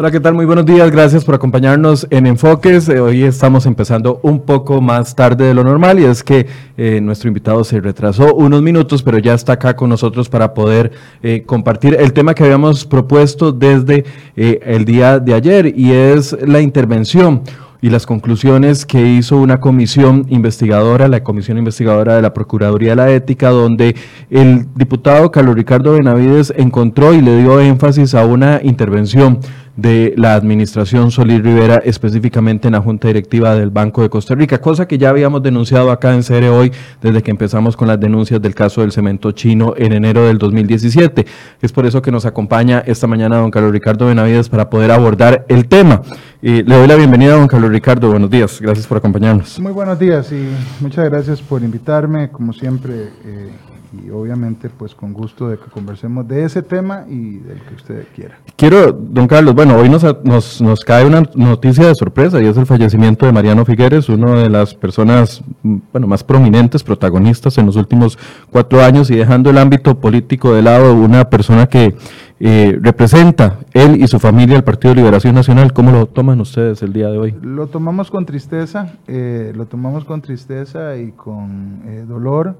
Hola, ¿qué tal? Muy buenos días. Gracias por acompañarnos en Enfoques. Eh, hoy estamos empezando un poco más tarde de lo normal y es que eh, nuestro invitado se retrasó unos minutos, pero ya está acá con nosotros para poder eh, compartir el tema que habíamos propuesto desde el día de ayer y es la intervención y las conclusiones que hizo una comisión investigadora, la comisión investigadora de la Procuraduría de la Ética, donde el diputado Carlos Ricardo Benavides encontró y le dio énfasis a una intervención de la administración Solís Rivera, específicamente en la Junta Directiva del Banco de Costa Rica, cosa que ya habíamos denunciado acá en CR hoy desde que empezamos con las denuncias del caso del cemento chino en enero del 2017. Es por eso que nos acompaña esta mañana don Carlos Ricardo Benavides para poder abordar el tema. le doy la bienvenida a don Carlos Ricardo, buenos días, gracias por acompañarnos. Muy buenos días y muchas gracias por invitarme, como siempre. Eh, y obviamente pues con gusto de que conversemos de ese tema y del que usted quiera. Quiero, don Carlos, bueno, hoy nos, nos, nos, cae una noticia de sorpresa y es el fallecimiento de Mariano Figueres, una de las personas bueno, más prominentes, protagonistas en los últimos cuatro años y dejando el ámbito político de lado, una persona que eh, representa él y su familia el Partido de Liberación Nacional. ¿Cómo lo toman ustedes el día de hoy? Lo tomamos con tristeza, eh, lo tomamos con tristeza y con eh, dolor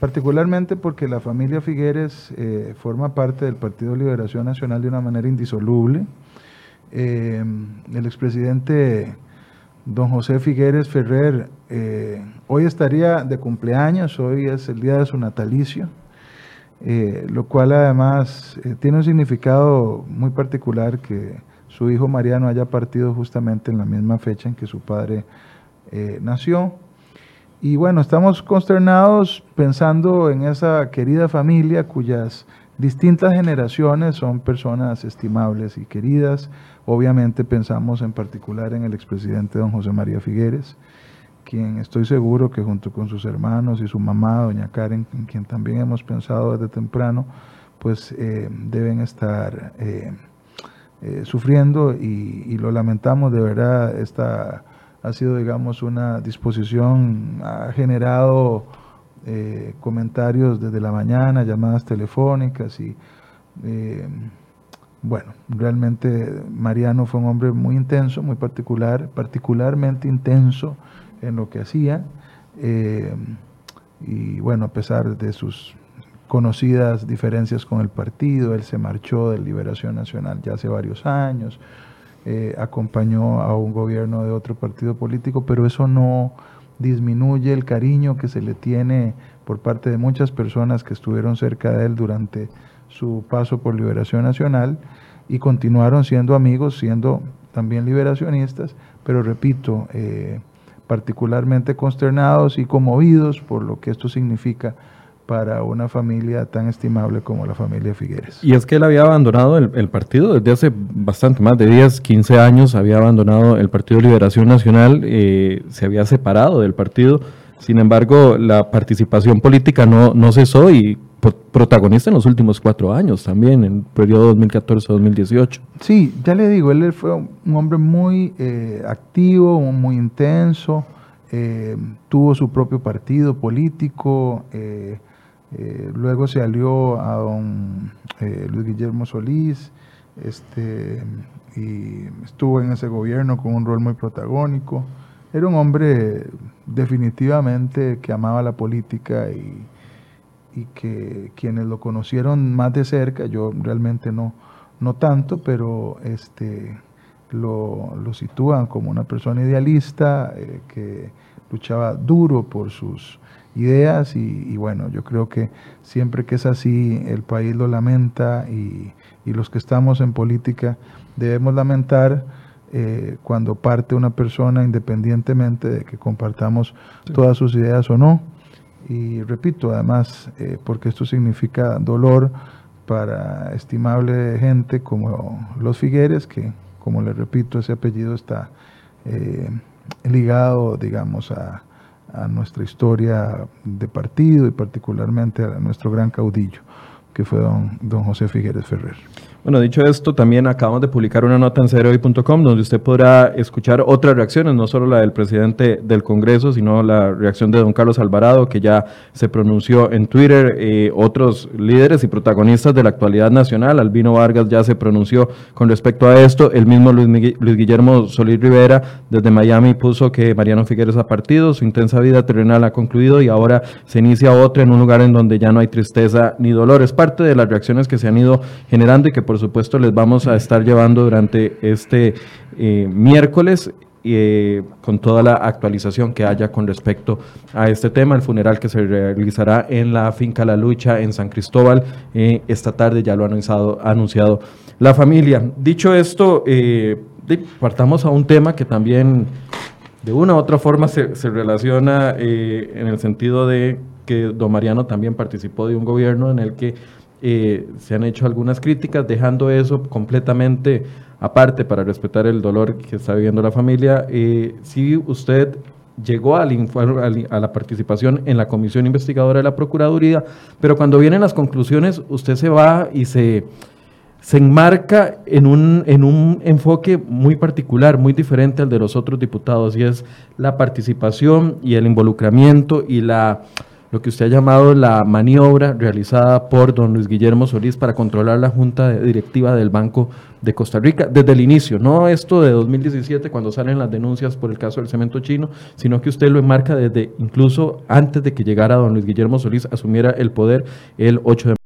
particularmente porque la familia Figueres eh, forma parte del Partido Liberación Nacional de una manera indisoluble. Eh, el expresidente don José Figueres Ferrer eh, hoy estaría de cumpleaños, hoy es el día de su natalicio, lo cual además tiene un significado muy particular que su hijo Mariano haya partido justamente en la misma fecha en que su padre nació. Y bueno, estamos consternados pensando en esa querida familia cuyas distintas generaciones son personas estimables y queridas. Obviamente pensamos en particular en el expresidente don José María Figueres, quien estoy seguro que junto con sus hermanos y su mamá, doña Karen, en quien también hemos pensado desde temprano, pues eh, deben estar eh, eh, sufriendo y, y, lo lamentamos de verdad esta ha sido, digamos, una disposición, ha generado eh, comentarios desde la mañana, llamadas telefónicas y, eh, bueno, realmente Mariano fue un hombre muy intenso, muy particular, particularmente intenso en lo que hacía. Eh, y bueno, a pesar de sus conocidas diferencias con el partido, él se marchó de Liberación Nacional ya hace varios años, eh, acompañó a un gobierno de otro partido político, pero eso no disminuye el cariño que se le tiene por parte de muchas personas que estuvieron cerca de él durante su paso por Liberación Nacional y continuaron siendo amigos, siendo también liberacionistas, pero repito, eh, particularmente consternados y conmovidos por lo que esto significa para una familia tan estimable como la familia Figueres. Y es que él había abandonado el, partido desde hace bastante, más de 10, 15 años, había abandonado el Partido de Liberación Nacional, eh, se había separado del partido, sin embargo la participación política no, no cesó y protagonista en los últimos cuatro años también, en el periodo 2014-2018. Sí, ya le digo, él fue un hombre muy eh, activo, muy intenso, eh, tuvo su propio partido político, eh, eh, luego se alió a don eh, Luis Guillermo Solís este, y estuvo en ese gobierno con un rol muy protagónico. Era un hombre definitivamente que amaba la política y, que quienes lo conocieron más de cerca, yo realmente no, no tanto, pero este, lo, lo sitúan como una persona idealista eh, que luchaba duro por sus ideas y, bueno, yo creo que siempre que es así el país lo lamenta y, los que estamos en política debemos lamentar eh, cuando parte una persona independientemente de que compartamos todas sus ideas o no. Y repito, además, eh, porque esto significa dolor para estimable gente como los Figueres, que como les repito, ese apellido está eh, ligado, digamos, a, a nuestra historia de partido y particularmente a nuestro gran caudillo, que fue don, don José Figueres Ferrer. Bueno, dicho esto, también acabamos de publicar una nota en cereoy.com donde usted podrá escuchar otras reacciones, no solo la del presidente del Congreso, sino la reacción de don Carlos Alvarado, que ya se pronunció en Twitter, eh, otros líderes y protagonistas de la actualidad nacional. Albino Vargas ya se pronunció con respecto a esto. El mismo Luis, Luis Guillermo Solís Rivera desde Miami puso que Mariano Figueres ha partido, su intensa vida terrenal ha concluido y ahora se inicia otra en un lugar en donde ya no hay tristeza ni dolor. Es parte de las reacciones que se han ido generando y que por por supuesto les vamos a estar llevando durante este eh, miércoles eh, con toda la actualización que haya con respecto a este tema, el funeral que se realizará en la finca La Lucha en San Cristóbal eh, esta tarde, ya lo ha anunciado, anunciado la familia. Dicho esto, partamos a un tema que también de una u otra forma se relaciona en el sentido de que don Mariano también participó de un gobierno en el que se han hecho algunas críticas, dejando eso completamente aparte para respetar el dolor que está viviendo la familia. Eh, si usted llegó al a la participación en la comisión investigadora de la Procuraduría, pero cuando vienen las conclusiones, usted se va y se, se enmarca en un, en un enfoque muy particular, muy diferente al de los otros diputados, y es la participación y el involucramiento y la lo que usted ha llamado la maniobra realizada por don Luis Guillermo Solís para controlar la junta directiva del Banco de Costa Rica desde el inicio, no esto de 2017 cuando salen las denuncias por el caso del cemento chino, sino que usted lo enmarca desde incluso antes de que llegara don Luis Guillermo Solís asumiera el poder el 8 de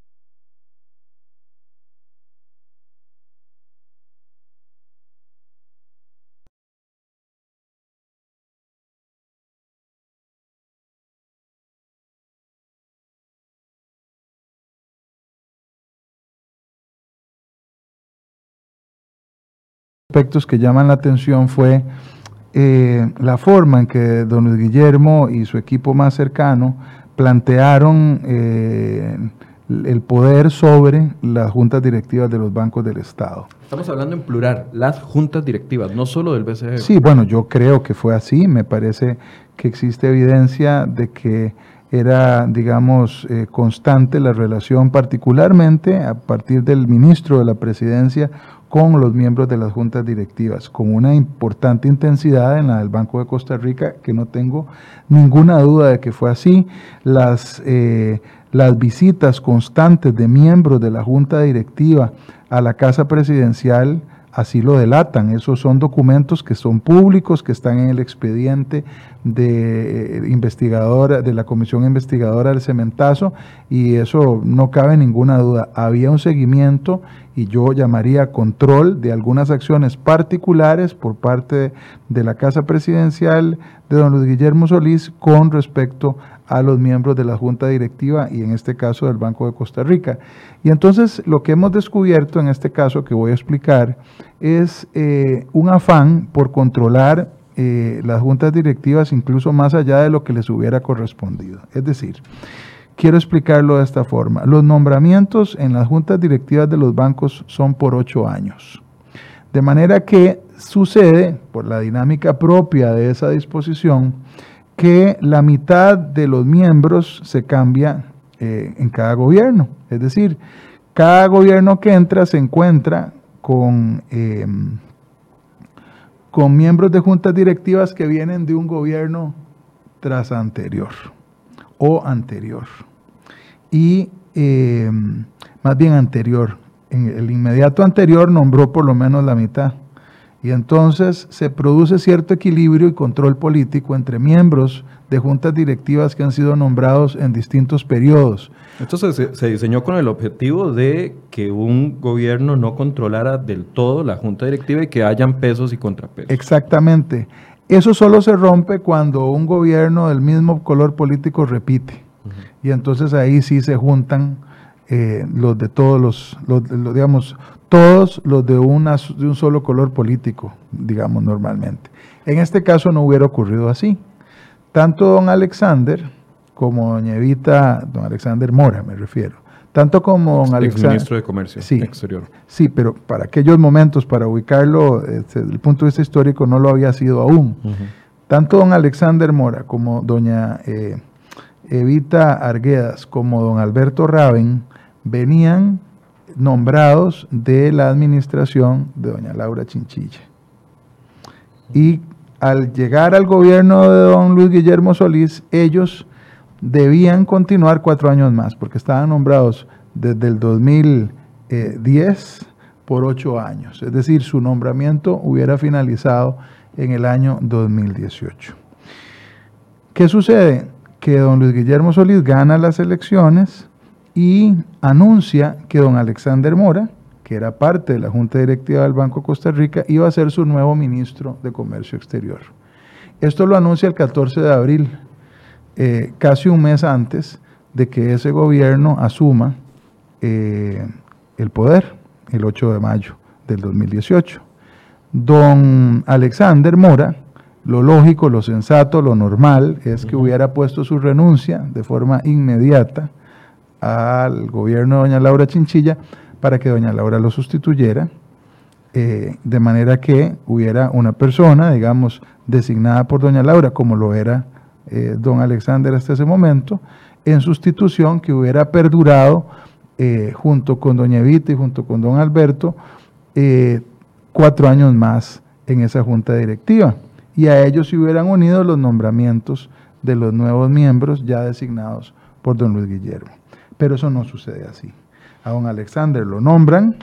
aspectos que llaman la atención fue eh, la forma en que don Luis Guillermo y su equipo más cercano plantearon eh, el poder sobre las juntas directivas de los bancos del Estado. Estamos hablando en plural, las juntas directivas, no solo del BCE. Sí, bueno, yo creo que fue así. Me parece que existe evidencia de que era, digamos, eh, constante la relación, particularmente a partir del ministro de la presidencia con los miembros de las juntas directivas, con una importante intensidad en la del Banco de Costa Rica, que no tengo ninguna duda de que fue así. Las, eh, las visitas constantes de miembros de la junta directiva a la Casa Presidencial así lo delatan. Esos son documentos que son públicos, que están en el expediente de eh, investigadora, de la comisión investigadora del cementazo, y eso no cabe ninguna duda. Había un seguimiento y yo llamaría control de algunas acciones particulares por parte de la Casa Presidencial de don Luis Guillermo Solís con respecto a los miembros de la Junta Directiva y en este caso del Banco de Costa Rica. Y entonces lo que hemos descubierto en este caso que voy a explicar es eh, un afán por controlar eh, las juntas directivas incluso más allá de lo que les hubiera correspondido. Es decir, quiero explicarlo de esta forma. Los nombramientos en las juntas directivas de los bancos son por ocho años. De manera que sucede, por la dinámica propia de esa disposición, que la mitad de los miembros se cambia eh, en cada gobierno. Es decir, cada gobierno que entra se encuentra con, em, con miembros de juntas directivas que vienen de un gobierno tras anterior o anterior. Y em, más bien anterior. En el inmediato anterior nombró por lo menos la mitad. Y entonces se produce cierto equilibrio y control político entre miembros de juntas directivas que han sido nombrados en distintos periodos. Entonces se, diseñó con el objetivo de que un gobierno no controlara del todo la junta directiva y que hayan pesos y contrapesos. Exactamente. Eso solo se rompe cuando un gobierno del mismo color político repite. Y entonces ahí sí se juntan eh, los de todos los, los, digamos, todos los de, una, de un solo color político, digamos normalmente. En este caso no hubiera ocurrido así. Tanto don Alexander como doña Evita, don Alexander Mora me refiero, tanto como don Alexander... ministro de Comercio sí, Exterior. Sí, pero para aquellos momentos, para ubicarlo este, desde el punto de vista histórico, no lo había sido aún. Tanto don Alexander Mora como doña eh, Evita Arguedas como don Alberto Raven venían nombrados de la administración de doña Laura Chinchilla. Y al llegar al gobierno de don Luis Guillermo Solís, ellos debían continuar cuatro años más, porque estaban nombrados desde el 2010 por ocho años. Es decir, su nombramiento hubiera finalizado en el año 2018. ¿Qué sucede? Que don Luis Guillermo Solís gana las elecciones y anuncia que don Alexander Mora, que era parte de la Junta Directiva del Banco de Costa Rica, iba a ser su nuevo ministro de Comercio Exterior. Esto lo anuncia el 14 de abril, eh, casi un mes antes de que ese gobierno asuma eh, el poder, el 8 de mayo del 2018. Don Alexander Mora, lo lógico, lo sensato, lo normal es que hubiera puesto su renuncia de forma inmediata al gobierno de doña Laura Chinchilla para que doña Laura lo sustituyera, eh, de manera que hubiera una persona, digamos, designada por doña Laura, como lo era eh, don Alexander hasta ese momento, en sustitución que hubiera perdurado eh, junto con doña Evita y junto con don Alberto cuatro años más en esa junta directiva. Y a ellos se hubieran unido los nombramientos de los nuevos miembros ya designados por don Luis Guillermo. Pero eso no sucede así. A don Alexander lo nombran,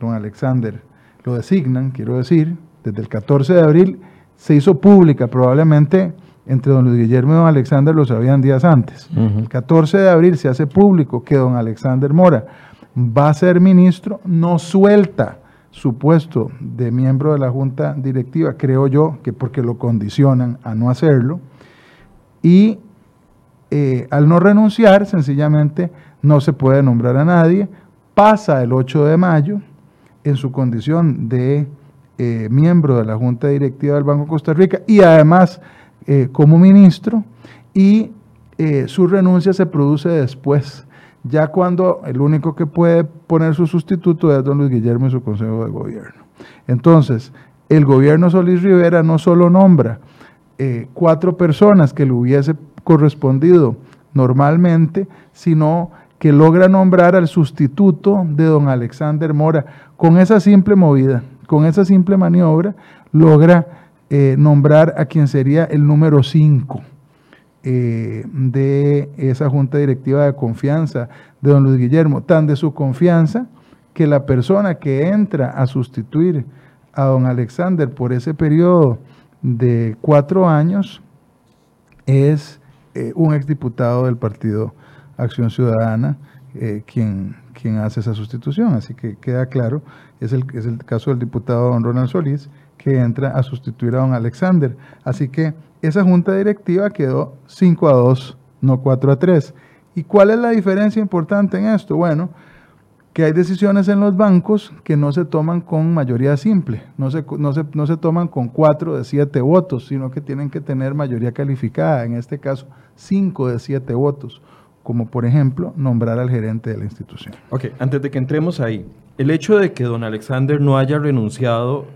don Alexander lo designan, quiero decir, desde el 14 de abril se hizo pública, probablemente entre don Luis Guillermo y don Alexander lo sabían días antes. El 14 de abril se hace público que don Alexander Mora va a ser ministro, no suelta su puesto de miembro de la Junta Directiva, creo yo que porque lo condicionan a no hacerlo, y eh, al no renunciar, sencillamente no se puede nombrar a nadie, pasa el 8 de mayo en su condición de eh, miembro de la Junta Directiva del Banco de Costa Rica y además eh, como ministro, y su renuncia se produce después, ya cuando el único que puede poner su sustituto es don Luis Guillermo y su Consejo de Gobierno. Entonces, el gobierno Solís Rivera no solo nombra cuatro personas que le hubiese correspondido normalmente, sino que logra nombrar al sustituto de don Alexander Mora. Con esa simple movida, con esa simple maniobra, logra eh, nombrar a quien sería el número 5 eh, de esa junta directiva de confianza de don Luis Guillermo, tan de su confianza que la persona que entra a sustituir a don Alexander por ese periodo de cuatro años es eh, un exdiputado del partido Acción Ciudadana eh, quien, quien hace esa sustitución. Así que queda claro, es el, es el caso del diputado don Ronald Solís, que entra a sustituir a don Alexander. Así que esa junta directiva quedó 5 a 2, no 4 a 3. ¿Y cuál es la diferencia importante en esto? Bueno, que hay decisiones en los bancos que no se toman con mayoría simple, no se, no se, no se toman con cuatro de siete votos, sino que tienen que tener mayoría calificada, en este caso cinco de siete votos, como por ejemplo nombrar al gerente de la institución. Ok, antes de que entremos ahí, el hecho de que don Alexander no haya renunciado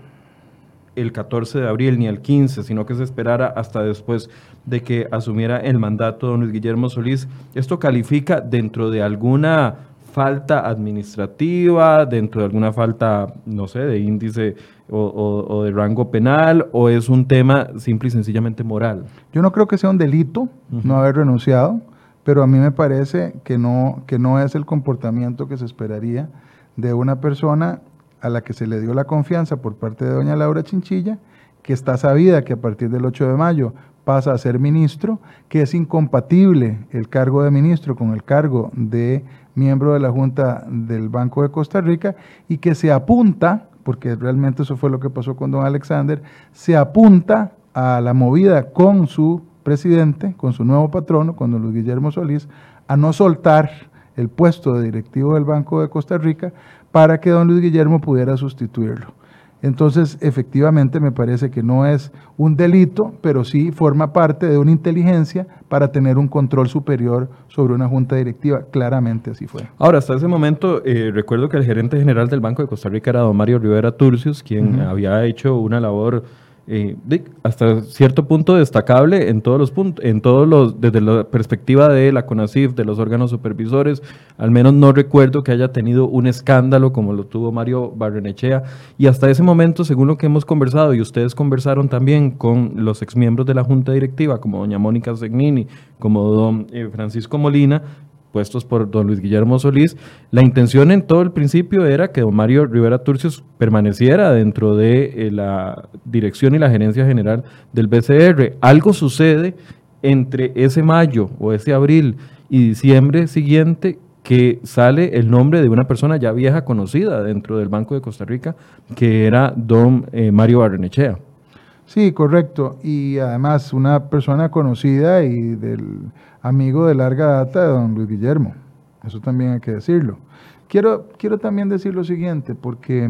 el 14 de abril ni el 15, sino que se esperara hasta después de que asumiera el mandato don Luis Guillermo Solís, ¿esto califica dentro de alguna falta administrativa, dentro de alguna falta, no sé, de índice o, de rango penal, o es un tema simple y sencillamente moral? Yo no creo que sea un delito no haber renunciado, pero a mí me parece que no, que no es el comportamiento que se esperaría de una persona a la que se le dio la confianza por parte de doña Laura Chinchilla, que está sabida que a partir del 8 de mayo pasa a ser ministro, que es incompatible el cargo de ministro con el cargo de miembro de la Junta del Banco de Costa Rica y que se apunta, porque realmente eso fue lo que pasó con don Alexander, se apunta a la movida con su presidente, con su nuevo patrono, con don Luis Guillermo Solís, a no soltar el puesto de directivo del Banco de Costa Rica para que don Luis Guillermo pudiera sustituirlo. Entonces, efectivamente, me parece que no es un delito, pero sí forma parte de una inteligencia para tener un control superior sobre una junta directiva. Claramente así fue. Ahora, hasta ese momento, eh, recuerdo que el gerente general del Banco de Costa Rica era don Mario Rivera Turcios, quien había hecho una labor eh, hasta cierto punto destacable en todos los puntos, en todos los, desde la perspectiva de la CONACIF, de los órganos supervisores, al menos no recuerdo que haya tenido un escándalo como lo tuvo Mario Barrenechea, y hasta ese momento, según lo que hemos conversado, y ustedes conversaron también con los exmiembros de la Junta Directiva, como doña Mónica Segnini, como don eh, Francisco Molina, puestos por don Luis Guillermo Solís, la intención en todo el principio era que don Mario Rivera Turcios permaneciera dentro de eh, la dirección y la gerencia general del BCR. Algo sucede entre ese mayo o ese abril y diciembre siguiente que sale el nombre de una persona ya vieja conocida dentro del Banco de Costa Rica, que era don eh, Mario Barrenechea. Sí, correcto. Y además una persona conocida y del amigo de larga data de don Luis Guillermo. Eso también hay que decirlo. Quiero, quiero también decir lo siguiente, porque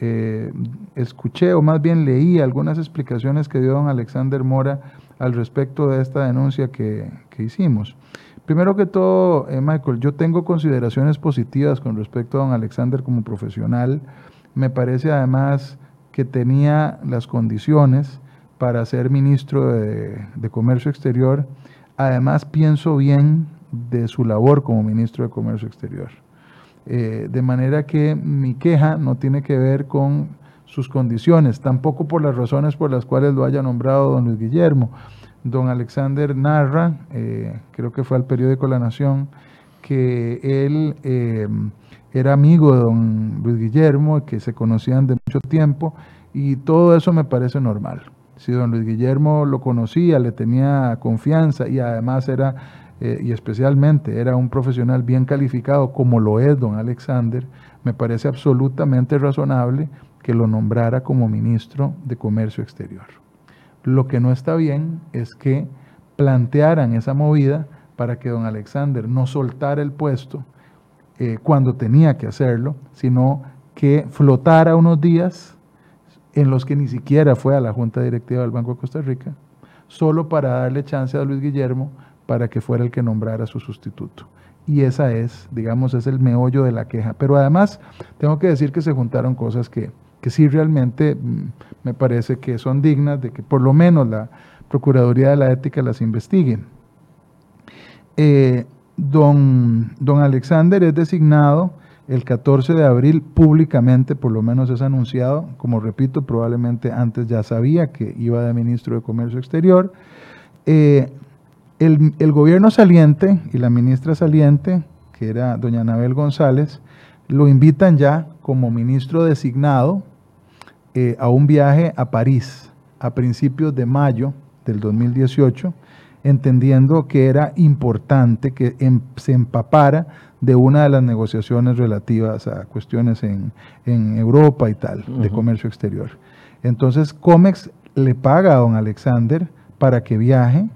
eh, escuché o más bien leí algunas explicaciones que dio don Alexander Mora al respecto de esta denuncia que, hicimos. Primero que todo, eh, Michael, yo tengo consideraciones positivas con respecto a don Alexander como profesional. Me parece además que tenía las condiciones para ser ministro de, Comercio Exterior. Además, pienso bien de su labor como ministro de Comercio Exterior. Eh, de manera que mi queja no tiene que ver con sus condiciones, tampoco por las razones por las cuales lo haya nombrado don Luis Guillermo. Don Alexander narra, eh, creo que fue al periódico La Nación, que él eh, era amigo de don Luis Guillermo, que se conocían de mucho tiempo, y todo eso me parece normal. Si don Luis Guillermo lo conocía, le tenía confianza y además era, eh, y especialmente era un profesional bien calificado, como lo es don Alexander, me parece absolutamente razonable que lo nombrara como ministro de Comercio Exterior. Lo que no está bien es que plantearan esa movida para que don Alexander no soltara el puesto eh, cuando tenía que hacerlo, sino que flotara unos días en los que ni siquiera fue a la Junta Directiva del Banco de Costa Rica, solo para darle chance a Luis Guillermo para que fuera el que nombrara su sustituto. Y esa es, digamos, es el meollo de la queja. Pero además, tengo que decir que se juntaron cosas que, que sí realmente mm, me parece que son dignas de que por lo menos la Procuraduría de la Ética las investigue. Eh, Don, don Alexander es designado el 14 de abril públicamente, por lo menos es anunciado, como repito, probablemente antes ya sabía que iba de ministro de Comercio Exterior. Eh, el, el, gobierno saliente y la ministra saliente, que era doña Anabel González, lo invitan ya como ministro designado eh, a un viaje a París a principios de mayo del 2018 entendiendo que era importante que em, se empapara de una de las negociaciones relativas a cuestiones en, Europa y tal, de comercio exterior. Entonces, COMEX le paga a don Alexander para que viaje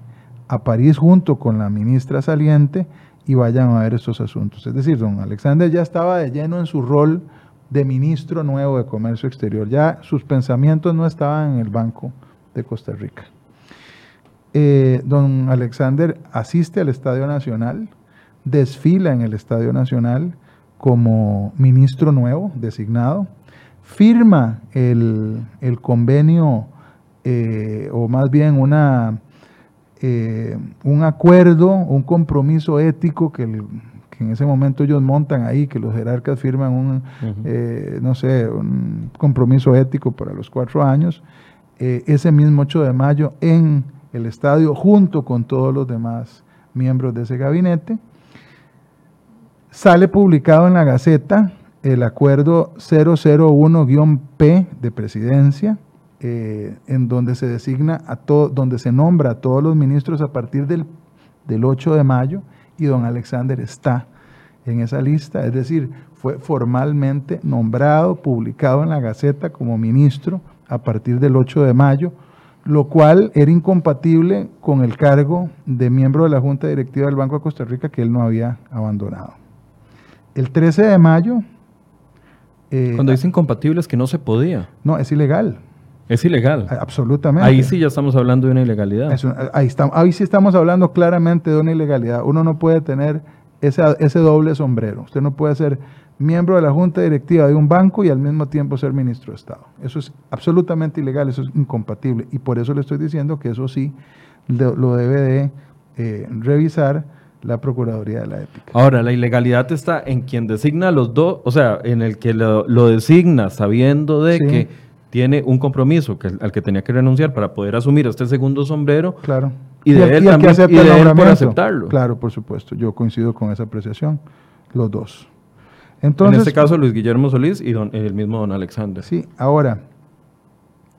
a París junto con la ministra saliente y vayan a ver estos asuntos. Es decir, don Alexander ya estaba de lleno en su rol de ministro nuevo de Comercio Exterior. Ya sus pensamientos no estaban en el Banco de Costa Rica. Eh, don Alexander asiste al Estadio Nacional, desfila en el Estadio Nacional como ministro nuevo designado, firma el, convenio, eh, o más bien una, eh, un acuerdo, un compromiso ético que, en ese momento ellos montan ahí, que los jerarcas firman un, no sé, un compromiso ético para los cuatro años, ese mismo 8 de mayo en el estadio junto con todos los demás miembros de ese gabinete. Sale publicado en la Gaceta el acuerdo 001-P de presidencia, eh, en donde se designa a todo, donde se nombra a todos los ministros a partir del, del 8 de mayo y don Alexander está en esa lista, es decir, fue formalmente nombrado, publicado en la Gaceta como ministro a partir del 8 de mayo, lo cual era incompatible con el cargo de miembro de la Junta Directiva del Banco de Costa Rica que él no había abandonado. El 13 de mayo... Eh, Cuando dice incompatible es que no se podía. No, es ilegal. Es ilegal. Absolutamente. Ahí sí ya estamos hablando de una ilegalidad. ahí, ahí sí estamos hablando claramente de una ilegalidad. Uno no puede tener ese, ese doble sombrero. Usted no puede ser miembro de la junta directiva de un banco y al mismo tiempo ser ministro de Estado. Eso es absolutamente ilegal, eso es incompatible. Y por eso le estoy diciendo que eso sí lo debe de eh, revisar la Procuraduría de la Ética. Ahora, la ilegalidad está en quien designa a los dos, o sea, en el que lo, designa sabiendo de que tiene un compromiso que, al que tenía que renunciar para poder asumir este segundo sombrero. Claro. Y de él también, y de él por aceptarlo. Claro, por supuesto. Yo coincido con esa apreciación. Los dos. Entonces, en este caso, Luis Guillermo Solís y el mismo don Alexander. Sí, ahora,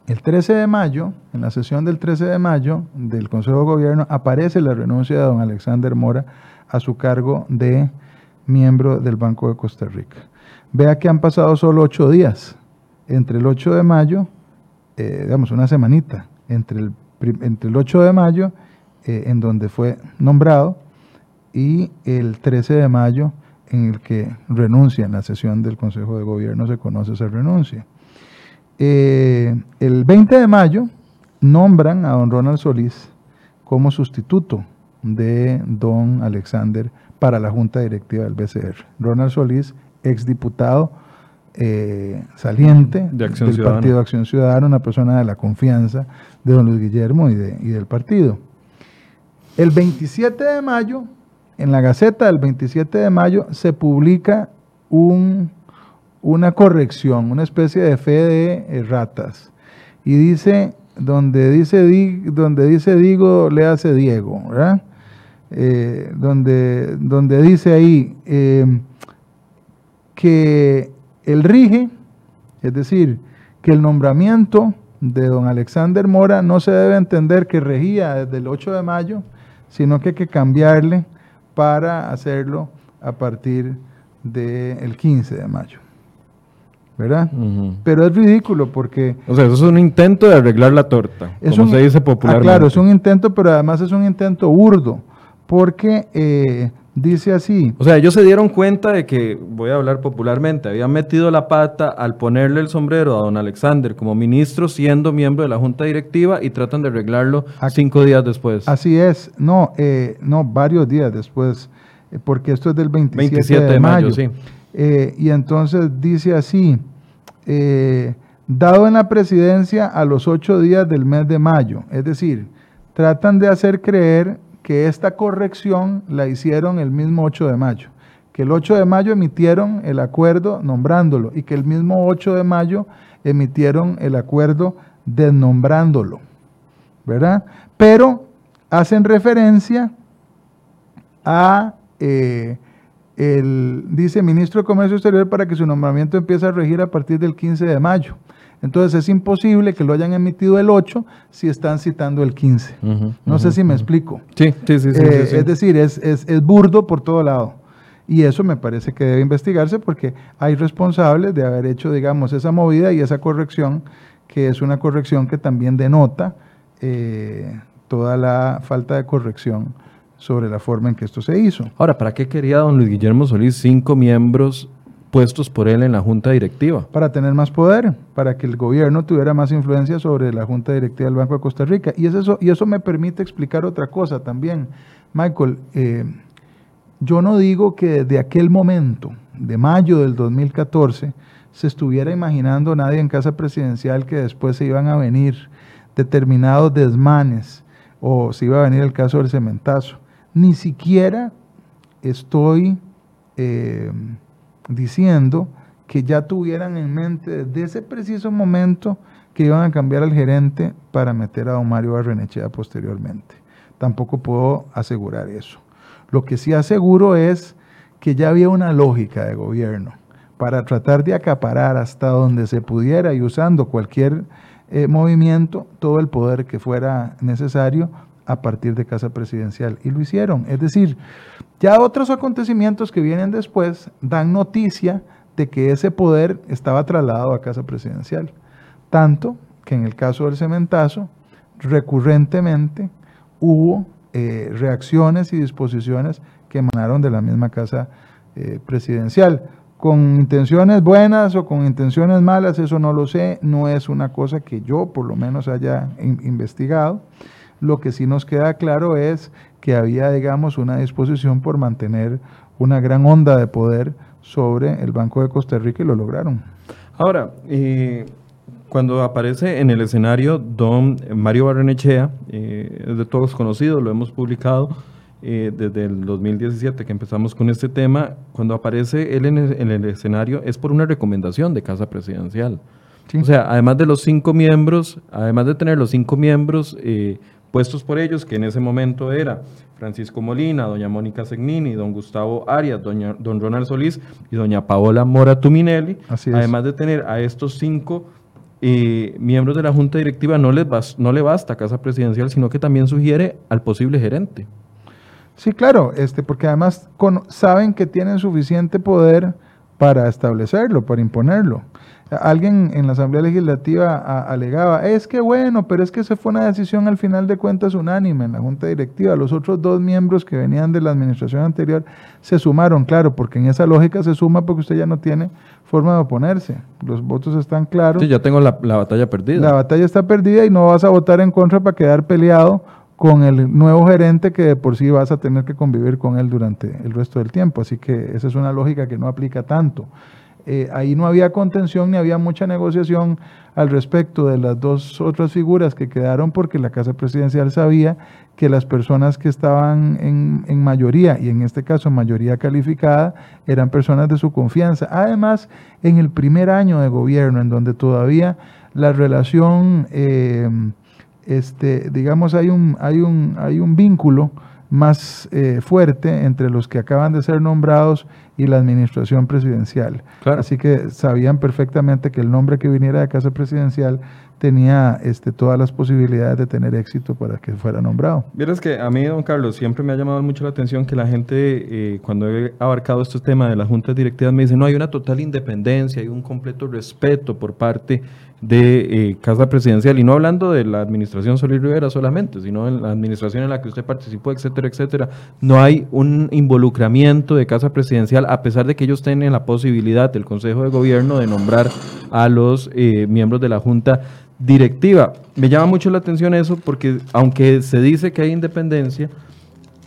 el 13 de mayo, en la sesión del 13 de mayo del Consejo de Gobierno, aparece la renuncia de don Alexander Mora a su cargo de miembro del Banco de Costa Rica. Vea que han pasado solo ocho días, entre el 8 de mayo, eh, digamos una semanita, entre el, entre el 8 de mayo, eh, en donde fue nombrado, y el 13 de mayo, en el que renuncia en la sesión del Consejo de Gobierno, se conoce esa renuncia. Eh, el 20 de mayo nombran a don Ronald Solís como sustituto de don Alexander para la Junta Directiva del BCR. Ronald Solís, exdiputado eh, saliente del Partido de Acción Ciudadana, una persona de la confianza de don Luis Guillermo y, y del partido. El 27 de mayo, en la Gaceta del 27 de mayo, se publica un una corrección, una especie de fe de eh, ratas. Y dice, donde dice, donde dice digo, le hace Diego. Eh, donde, donde dice ahí eh, que el rige, es decir, que el nombramiento de don Alexander Mora no se debe entender que regía desde el 8 de mayo, sino que hay que cambiarle para hacerlo a partir del 15 de mayo. ¿verdad? Pero es ridículo porque... O sea, eso es un intento de arreglar la torta, como se dice popularmente. Ah, claro, es un intento, pero además es un intento burdo, porque eh, dice así... O sea, ellos se dieron cuenta de que, voy a hablar popularmente, habían metido la pata al ponerle el sombrero a don Alexander como ministro, siendo miembro de la junta directiva, y tratan de arreglarlo cinco días después. Así es, no, eh, no, varios días después, eh, porque esto es del 27, de, mayo. sí. y entonces dice así, eh, dado en la presidencia a los ocho días del mes de mayo. Es decir, tratan de hacer creer que esta corrección la hicieron el mismo 8 de mayo, que el 8 de mayo emitieron el acuerdo nombrándolo y que el mismo 8 de mayo emitieron el acuerdo desnombrándolo, ¿verdad? Pero hacen referencia a... Eh, el, dice ministro de Comercio Exterior para que su nombramiento empiece a regir a partir del 15 de mayo. Entonces es imposible que lo hayan emitido el 8 si están citando el 15. no sé si me explico. Sí, sí, sí. Eh, es decir, es, es, es, burdo por todo lado. Y eso me parece que debe investigarse porque hay responsables de haber hecho, digamos, esa movida y esa corrección, que es una corrección que también denota eh, toda la falta de corrección sobre la forma en que esto se hizo. Ahora, ¿para qué quería don Luis Guillermo Solís cinco miembros puestos por él en la junta directiva? Para tener más poder, para que el gobierno tuviera más influencia sobre la junta directiva del Banco de Costa Rica. Y eso, y eso me permite explicar otra cosa también. Michael, eh, yo no digo que desde aquel momento, de mayo del 2014, se estuviera imaginando nadie en casa presidencial que después se iban a venir determinados desmanes o se iba a venir el caso del cementazo ni siquiera estoy eh, diciendo que ya tuvieran en mente desde ese preciso momento que iban a cambiar al gerente para meter a don Mario Barrenechea posteriormente. Tampoco puedo asegurar eso. Lo que sí aseguro es que ya había una lógica de gobierno para tratar de acaparar hasta donde se pudiera y usando cualquier eh, movimiento todo el poder que fuera necesario a partir de Casa Presidencial. Y lo hicieron. Es decir, ya otros acontecimientos que vienen después dan noticia de que ese poder estaba trasladado a Casa Presidencial. Tanto que en el caso del cementazo, recurrentemente hubo eh, reacciones y disposiciones que emanaron de la misma Casa eh, Presidencial. Con intenciones buenas o con intenciones malas, eso no lo sé, no es una cosa que yo por lo menos haya investigado. Lo que sí nos queda claro es que había, digamos, una disposición por mantener una gran onda de poder sobre el Banco de Costa Rica y lo lograron. Ahora, eh, cuando aparece en el escenario don Mario Barrenechea, eh, es de todos conocido, lo hemos publicado eh, desde el 2017 que empezamos con este tema, cuando aparece él en el, escenario es por una recomendación de Casa Presidencial. O sea, además de los cinco miembros, además de tener los cinco miembros puestos por ellos, que en ese momento era Francisco Molina, doña Mónica Segnini, don Gustavo Arias, doña, don Ronald Solís y doña Paola Mora Tuminelli, además de tener a estos cinco eh, miembros de la Junta Directiva, no, les no le basta a Casa Presidencial, sino que también sugiere al posible gerente. Sí, claro, este, porque además saben que tienen suficiente poder para establecerlo, para imponerlo. Alguien en la Asamblea Legislativa alegaba, es que bueno, pero es que se fue una decisión al final de cuentas unánime en la Junta Directiva. Los otros dos miembros que venían de la administración anterior se sumaron, claro, porque en esa lógica se suma porque usted ya no tiene forma de oponerse. Los votos están claros. Sí, ya tengo la, batalla perdida. La batalla está perdida y no vas a votar en contra para quedar peleado con el nuevo gerente que de por sí vas a tener que convivir con él durante el resto del tiempo. Así que esa es una lógica que no aplica tanto. Eh, ahí no había contención ni había mucha negociación al respecto de las dos otras figuras que quedaron porque la Casa Presidencial sabía que las personas que estaban en, en mayoría, y en este caso mayoría calificada, eran personas de su confianza. Además, en el primer año de gobierno, en donde todavía la relación, eh, este, digamos, hay un, hay un, hay un vínculo más eh, fuerte entre los que acaban de ser nombrados y la administración presidencial. Así que sabían perfectamente que el nombre que viniera de Casa Presidencial tenía este, todas las posibilidades de tener éxito para que fuera nombrado. Vieras que a mí, don Carlos, siempre me ha llamado mucho la atención que la gente, eh, cuando he abarcado estos temas de las juntas directivas, me dice, no, hay una total independencia, hay un completo respeto por parte de eh, Casa Presidencial, y no hablando de la administración Solís Rivera solamente, sino en la administración en la que usted participó, etcétera, etcétera, no hay un involucramiento de Casa Presidencial, a pesar de que ellos tienen la posibilidad del Consejo de Gobierno de nombrar a los eh, miembros de la Junta Directiva. Me llama mucho la atención eso porque aunque se dice que hay independencia,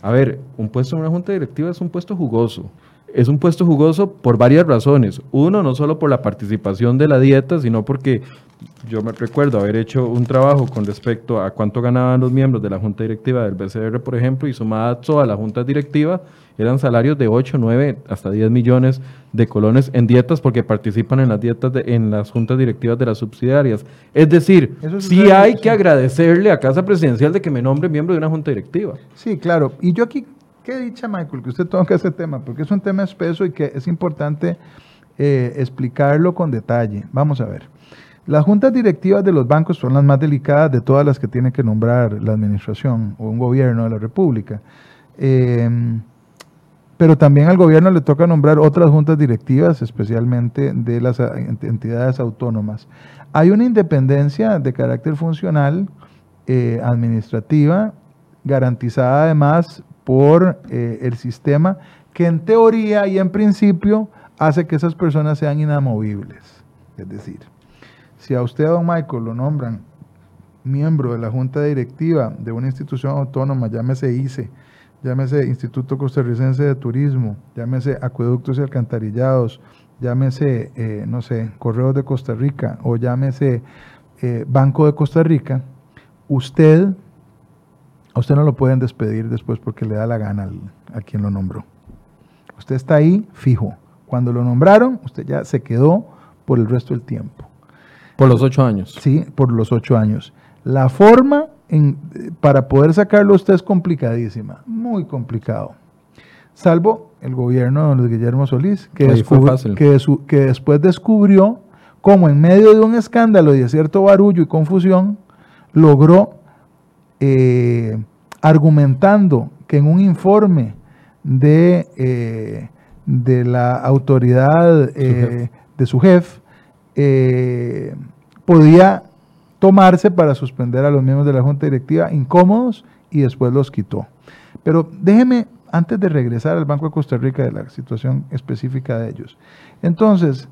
a ver, un puesto en una Junta Directiva es un puesto jugoso es un puesto jugoso por varias razones. Uno, no solo por la participación de la dieta, sino porque yo me recuerdo haber hecho un trabajo con respecto a cuánto ganaban los miembros de la junta directiva del BCR, por ejemplo, y sumada toda la junta directiva, eran salarios de 8, 9, hasta 10 millones de colones en dietas porque participan en las dietas de, en las juntas directivas de las subsidiarias. Es decir, sí hay que agradecerle a Casa Presidencial de que me nombre miembro de una junta directiva. Sí, claro. Y yo aquí Qué dicha, Michael, que usted toque ese tema, porque es un tema espeso y que es importante eh, explicarlo con detalle. Vamos a ver. Las juntas directivas de los bancos son las más delicadas de todas las que tiene que nombrar la administración o un gobierno de la República. Em, pero también al gobierno le toca nombrar otras juntas directivas, especialmente de las entidades autónomas. Hay una independencia de carácter funcional, eh, administrativa, garantizada además por eh, el sistema que en teoría y en principio hace que esas personas sean inamovibles. Es decir, si a usted, don Michael, lo nombran miembro de la junta directiva de una institución autónoma, llámese ICE, llámese Instituto Costarricense de Turismo, llámese Acueductos y Alcantarillados, llámese, eh, no sé, Correos de Costa Rica o llámese eh, Banco de Costa Rica, usted a usted no lo pueden despedir después porque le da la gana a quien lo nombró. Usted está ahí fijo. Cuando lo nombraron, usted ya se quedó por el resto del tiempo. Por los ocho años. Sí, por los ocho años. La forma en, para poder sacarlo usted es complicadísima, muy complicado. Salvo el gobierno de don Guillermo Solís, que, que, que después descubrió cómo en medio de un escándalo y de cierto barullo y confusión, logró eh, argumentando que en un informe de, eh, de la autoridad eh, de su jefe podía tomarse para suspender a los miembros de la Junta Directiva incómodos y después los quitó. Pero déjeme, antes de regresar al Banco de Costa Rica, de la situación específica de ellos. Entonces,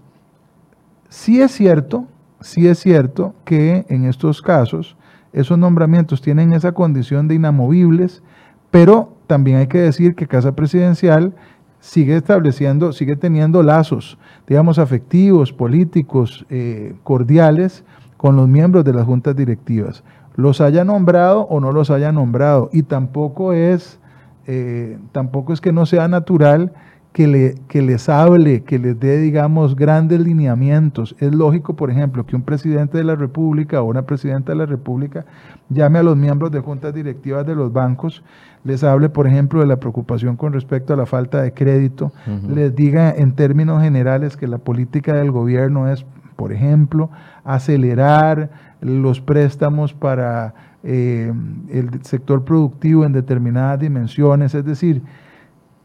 sí es cierto, sí es cierto que en estos casos esos nombramientos tienen esa condición de inamovibles, pero también hay que decir que Casa Presidencial sigue estableciendo, sigue teniendo lazos, digamos, afectivos, políticos, eh, cordiales con los miembros de las juntas directivas. Los haya nombrado o no los haya nombrado. Y tampoco es, eh, tampoco es que no sea natural que, le, que les hable, que les dé, digamos, grandes lineamientos. Es lógico, por ejemplo, que un presidente de la República o una presidenta de la República llame a los miembros de juntas directivas de los bancos, les hable, por ejemplo, de la preocupación con respecto a la falta de crédito, les diga en términos generales que la política del gobierno es, por ejemplo, acelerar los préstamos para eh, el sector productivo en determinadas dimensiones, es decir,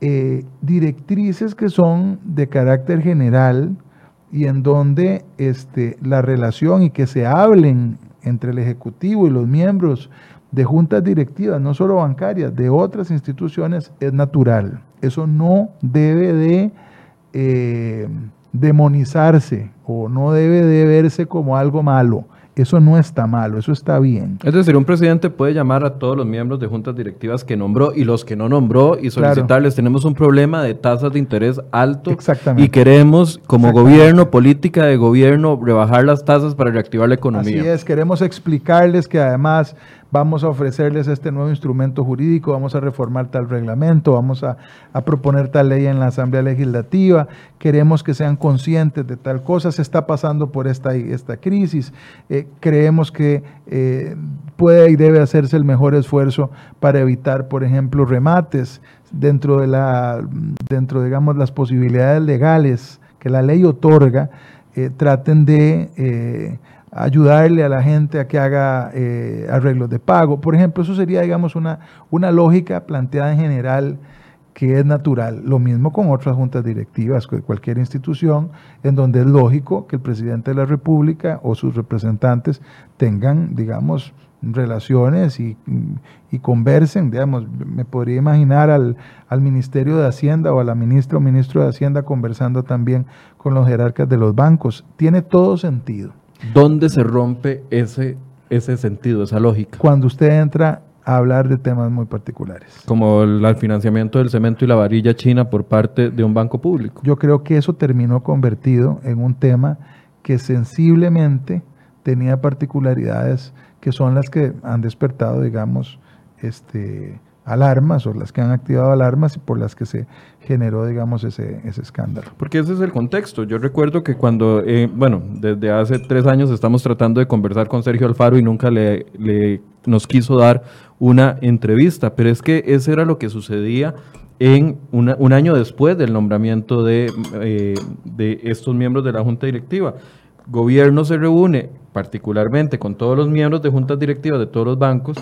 eh, directrices que son de carácter general y en donde este, la relación y que se hablen entre el Ejecutivo y los miembros de juntas directivas, no solo bancarias, de otras instituciones, es natural. Eso no debe de eh, demonizarse o no debe de verse como algo malo. Eso no está malo, eso está bien. Es decir, un presidente puede llamar a todos los miembros de juntas directivas que nombró y los que no nombró y solicitarles, tenemos un problema de tasas de interés alto Exactamente. y queremos como gobierno, política de gobierno, rebajar las tasas para reactivar la economía. Así es, queremos explicarles que además vamos a ofrecerles este nuevo instrumento jurídico, vamos a reformar tal reglamento, vamos a, proponer tal ley en la Asamblea Legislativa, queremos que sean conscientes de tal cosa, se está pasando por esta, esta crisis, eh, creemos que eh, puede y debe hacerse el mejor esfuerzo para evitar, por ejemplo, remates dentro de la, dentro, digamos, las posibilidades legales que la ley otorga, eh, traten de ayudarle a la gente a que haga eh, arreglos de pago. Por ejemplo, eso sería, digamos, una, una lógica planteada en general que es natural. Lo mismo con otras juntas directivas cualquier institución, en donde es lógico que el presidente de la República o sus representantes tengan, digamos, relaciones y, conversen, digamos, me podría imaginar al, al, Ministerio de Hacienda o a la ministra o ministro de Hacienda conversando también con los jerarcas de los bancos. Tiene todo sentido. ¿Dónde se rompe ese, ese sentido, esa lógica? Cuando usted entra a hablar de temas muy particulares. Como el, financiamiento del cemento y la varilla china por parte de un banco público. Yo creo que eso terminó convertido en un tema que sensiblemente tenía particularidades que son las que han despertado, digamos, este, alarmas o las que han activado alarmas y por las que se generó, digamos, ese, ese escándalo. Porque ese es el contexto. Yo recuerdo que cuando, eh, bueno, desde hace tres años estamos tratando de conversar con Sergio Alfaro y nunca le, le nos quiso dar una entrevista, pero es que ese era lo que sucedía en un año después del nombramiento de, eh, de estos miembros de la Junta Directiva. Gobierno se reúne particularmente con todos los miembros de juntas directivas de todos los bancos,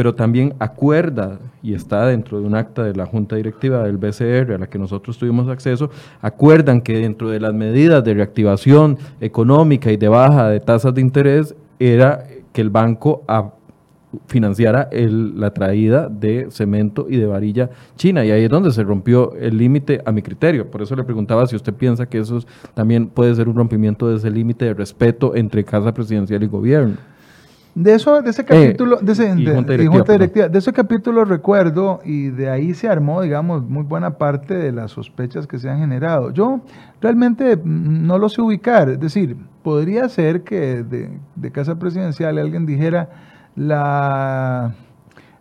pero también acuerda, y está dentro de un acta de la junta directiva del BCR a la que nosotros tuvimos acceso, acuerdan que dentro de las medidas de reactivación económica y de baja de tasas de interés era que el banco financiara la traída de cemento y de varilla china. Y ahí es donde se rompió el límite a mi criterio. Por eso le preguntaba si usted piensa que eso también puede ser un rompimiento de ese límite de respeto entre Casa Presidencial y Gobierno. De eso, de ese eh, capítulo, de, ese, de ese capítulo recuerdo y de ahí se armó, digamos, muy buena parte de las sospechas que se han generado. Yo realmente no lo sé ubicar, es decir, podría ser que de, de Casa Presidencial alguien dijera, la,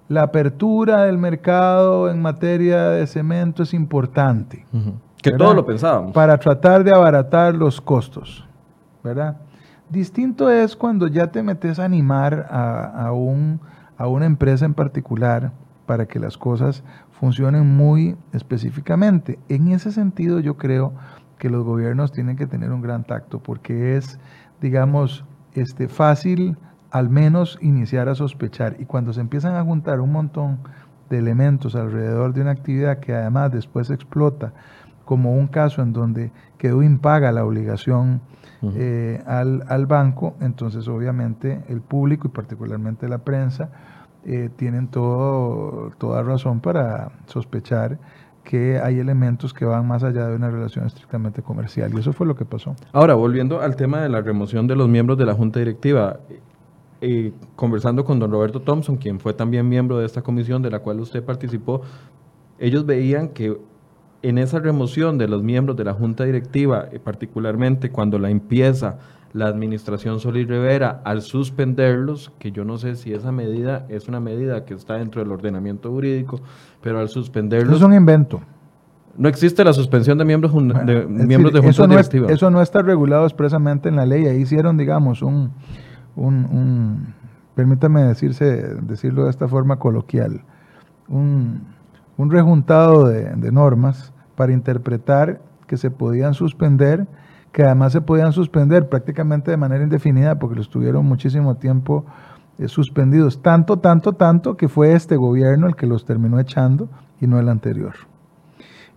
la apertura del mercado en materia de cemento es importante. Que todos lo pensábamos. Para tratar de abaratar los costos, ¿verdad? Distinto es cuando ya te metes a animar a, a, un, a una empresa en particular para que las cosas funcionen muy específicamente. En ese sentido yo creo que los gobiernos tienen que tener un gran tacto porque es, digamos, este, fácil al menos iniciar a sospechar. Y cuando se empiezan a juntar un montón de elementos alrededor de una actividad que además después explota, como un caso en donde quedó impaga la obligación eh, al, banco, entonces obviamente el público y particularmente la prensa eh, tienen todo, toda razón para sospechar que hay elementos que van más allá de una relación estrictamente comercial. Y eso fue lo que pasó. Ahora, volviendo al tema de la remoción de los miembros de la Junta Directiva, eh, conversando con don Roberto Thompson, quien fue también miembro de esta comisión de la cual usted participó, ellos veían que en esa remoción de los miembros de la Junta Directiva, eh, particularmente cuando la empieza la administración Solís Rivera al suspenderlos, que yo no sé si esa medida es una medida que está dentro del ordenamiento jurídico, pero al suspenderlos... Es un invento. No existe la suspensión de miembros de, miembros de junta eso no directiva. eso no está regulado expresamente en la ley. Ahí hicieron, digamos, un, un, permítame decirse, decirlo de esta forma coloquial, un, un rejuntado de, normas para interpretar que se podían suspender que además se podían suspender prácticamente de manera indefinida porque los tuvieron muchísimo tiempo eh, suspendidos, tanto, tanto, tanto que fue este gobierno el que los terminó echando y no el anterior.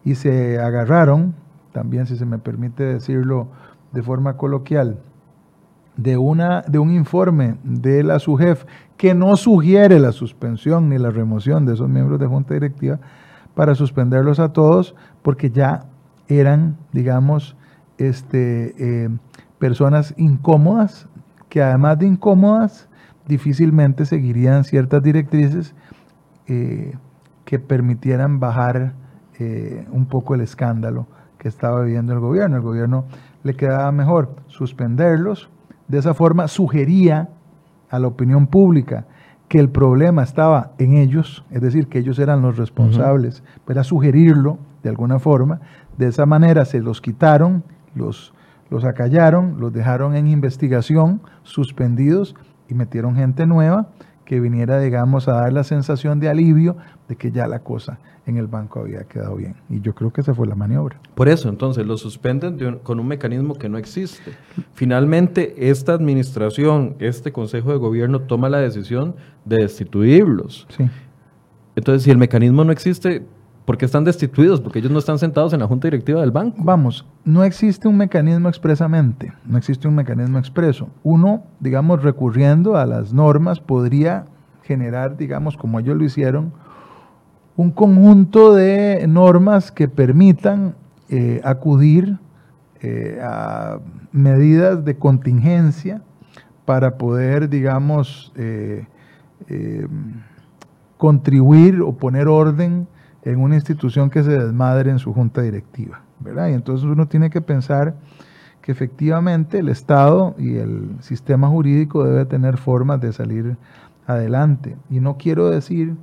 Y se agarraron, también si se me permite decirlo de forma coloquial, de, una, de un informe de la SUGEF que no sugiere la suspensión ni la remoción de esos miembros de junta directiva para suspenderlos a todos porque ya eran, digamos, este, eh, personas incómodas, que además de incómodas, difícilmente seguirían ciertas directrices eh, que permitieran bajar eh, un poco el escándalo que estaba viviendo el gobierno. El gobierno le quedaba mejor suspenderlos, de esa forma sugería a la opinión pública que el problema estaba en ellos, es decir, que ellos eran los responsables, para sugerirlo de alguna forma. De esa manera se los quitaron los, los acallaron, los dejaron en investigación, suspendidos y metieron gente nueva que viniera, digamos, a dar la sensación de alivio de que ya la cosa en el banco había quedado bien. Y yo creo que esa fue la maniobra. Por eso, entonces, lo suspenden con un mecanismo que no existe. Finalmente, esta administración, este Consejo de Gobierno toma la decisión de destituirlos. Sí. Entonces, si el mecanismo no existe, porque están destituidos, porque ellos no están sentados en la junta directiva del banco. Vamos, no existe un mecanismo expresamente, no existe un mecanismo expreso. Uno, digamos, recurriendo a las normas, podría generar, digamos, como ellos lo hicieron, un conjunto de normas que permitan eh, acudir eh, a medidas de contingencia para poder, digamos, eh, contribuir o poner orden en una institución que se desmadre en su junta directiva, ¿verdad? Y entonces uno tiene que pensar que efectivamente el Estado y el sistema jurídico debe tener formas de salir adelante. Y no quiero decir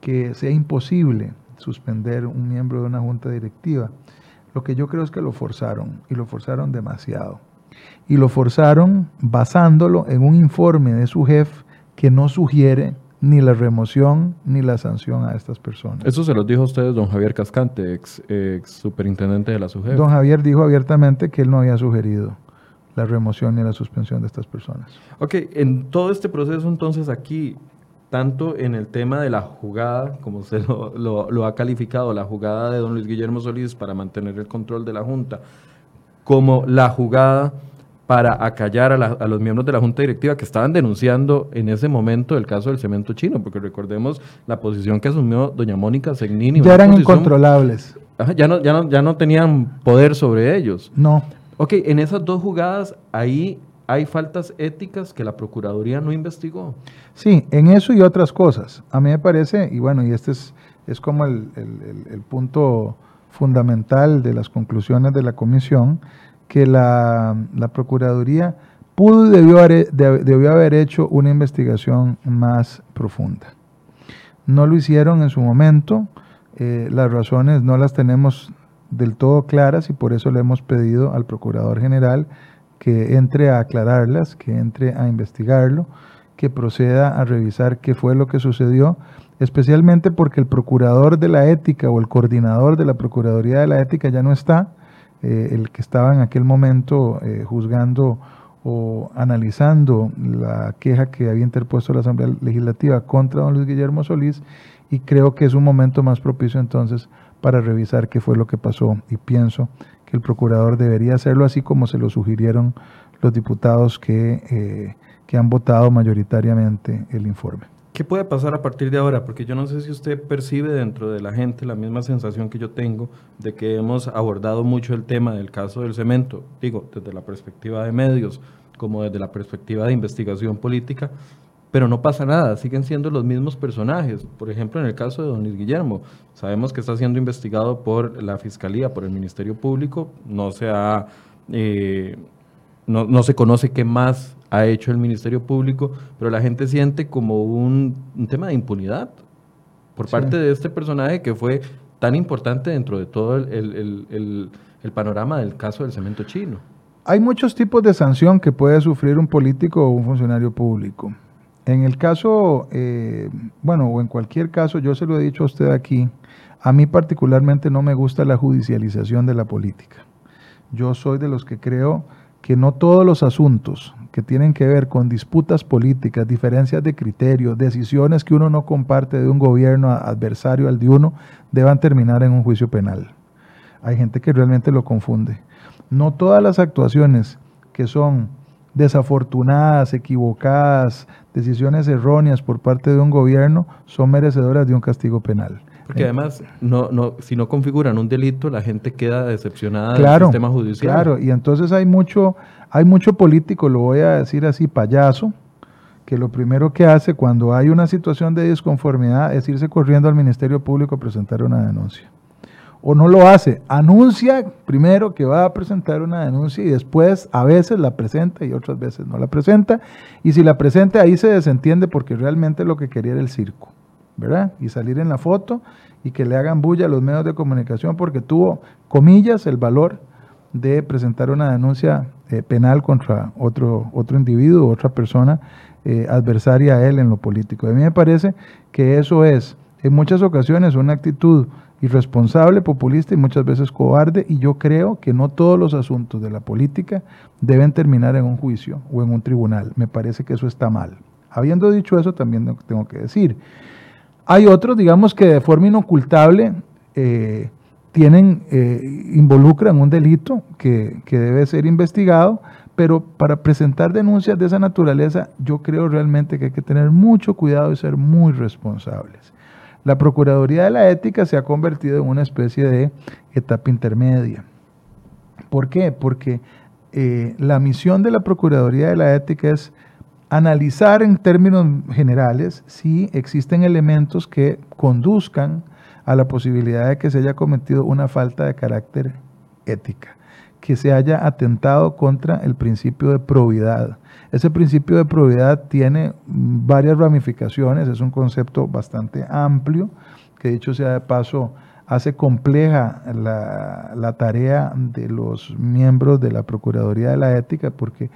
que sea imposible suspender un miembro de una junta directiva. Lo que yo creo es que lo forzaron y lo forzaron demasiado. Y lo forzaron basándolo en un informe de su jefe que no sugiere ni la remoción ni la sanción a estas personas. Eso se lo dijo a ustedes don Javier Cascante, ex, superintendente de la SUGEF. Don Javier dijo abiertamente que él no había sugerido la remoción ni la suspensión de estas personas. Ok, en todo este proceso entonces aquí, tanto en el tema de la jugada, como usted lo, lo ha calificado, la jugada de don Luis Guillermo Solís para mantener el control de la Junta, como la jugada para acallar a, los miembros de la Junta Directiva que estaban denunciando en ese momento el caso del cemento chino, porque recordemos la posición que asumió doña Mónica Segnini. Ya eran incontrolables. ya, no, ya, no, ya no tenían poder sobre ellos. No. Ok, en esas dos jugadas, ahí hay faltas éticas que la Procuraduría no investigó. Sí, en eso y otras cosas. A mí me parece, y bueno, y este es, es como el, el punto fundamental de las conclusiones de la comisión, que la, Procuraduría pudo y debió haber, debió haber hecho una investigación más profunda. No lo hicieron en su momento, eh, las razones no las tenemos del todo claras y por eso le hemos pedido al Procurador General que entre a aclararlas, que entre a investigarlo, que proceda a revisar qué fue lo que sucedió, especialmente porque el Procurador de la Ética o el coordinador de la Procuraduría de la Ética ya no está, eh, el que estaba en aquel momento eh, juzgando o analizando la queja que había interpuesto la Asamblea Legislativa contra don Luis Guillermo Solís y creo que es un momento más propicio entonces para revisar qué fue lo que pasó y pienso que el procurador debería hacerlo así como se lo sugirieron los diputados que, eh, que han votado mayoritariamente el informe. ¿Qué puede pasar a partir de ahora? Porque yo no sé si usted percibe dentro de la gente la misma sensación que yo tengo de que hemos abordado mucho el tema del caso del cemento, digo, desde la perspectiva de medios como desde la perspectiva de investigación política, pero no pasa nada, siguen siendo los mismos personajes. Por ejemplo, en el caso de don Luis Guillermo, sabemos que está siendo investigado por la Fiscalía, por el Ministerio Público, no se ha... Eh, no, se conoce qué más ha hecho el Ministerio Público, pero la gente siente como un, tema de impunidad por parte de este personaje que fue tan importante dentro de todo el, panorama del caso del cemento chino. Hay muchos tipos de sanción que puede sufrir un político o un funcionario público. En el caso, eh, bueno, o en cualquier caso, yo se lo he dicho a usted aquí, a mí particularmente no me gusta la judicialización de la política. Yo soy de los que creo que no todos los asuntos que tienen que ver con disputas políticas, diferencias de criterio, decisiones que uno no comparte de un gobierno adversario al de uno, deban terminar en un juicio penal. Hay gente que realmente lo confunde. No todas las actuaciones que son desafortunadas, equivocadas, decisiones erróneas por parte de un gobierno son merecedoras de un castigo penal. Porque además, no, no, si no configuran un delito, la gente queda decepcionada del sistema judicial. Claro, y entonces hay mucho, hay mucho político, lo voy a decir así, payaso, que lo primero que hace cuando hay una situación de disconformidad es irse corriendo al Ministerio Público a presentar una denuncia. O no lo hace, anuncia primero que va a presentar una denuncia y después a veces la presenta y otras veces no la presenta. Y si la presenta ahí se desentiende porque realmente lo que quería era el circo. ¿verdad? Y salir en la foto y que le hagan bulla a los medios de comunicación porque tuvo, comillas, el valor de presentar una denuncia eh, penal contra otro, otro individuo, otra persona eh, adversaria a él en lo político. A mí me parece que eso es, en muchas ocasiones, una actitud irresponsable, populista y muchas veces cobarde, y yo creo que no todos los asuntos de la política deben terminar en un juicio o en un tribunal. Me parece que eso está mal. Habiendo dicho eso, también tengo que decir hay otros, digamos, que de forma inocultable eh, tienen, eh, involucran un delito que, debe ser investigado, pero para presentar denuncias de esa naturaleza, yo creo realmente que hay que tener mucho cuidado y ser muy responsables. La Procuraduría de la Ética se ha convertido en una especie de etapa intermedia. ¿Por qué? Porque eh, la misión de la Procuraduría de la Ética es analizar en términos generales si existen elementos que conduzcan a la posibilidad de que se haya cometido una falta de carácter ética, que se haya atentado contra el principio de probidad. Ese principio de probidad tiene varias ramificaciones, es un concepto bastante amplio, que dicho sea de paso, hace compleja la, tarea de los miembros de la Procuraduría de la Ética, porque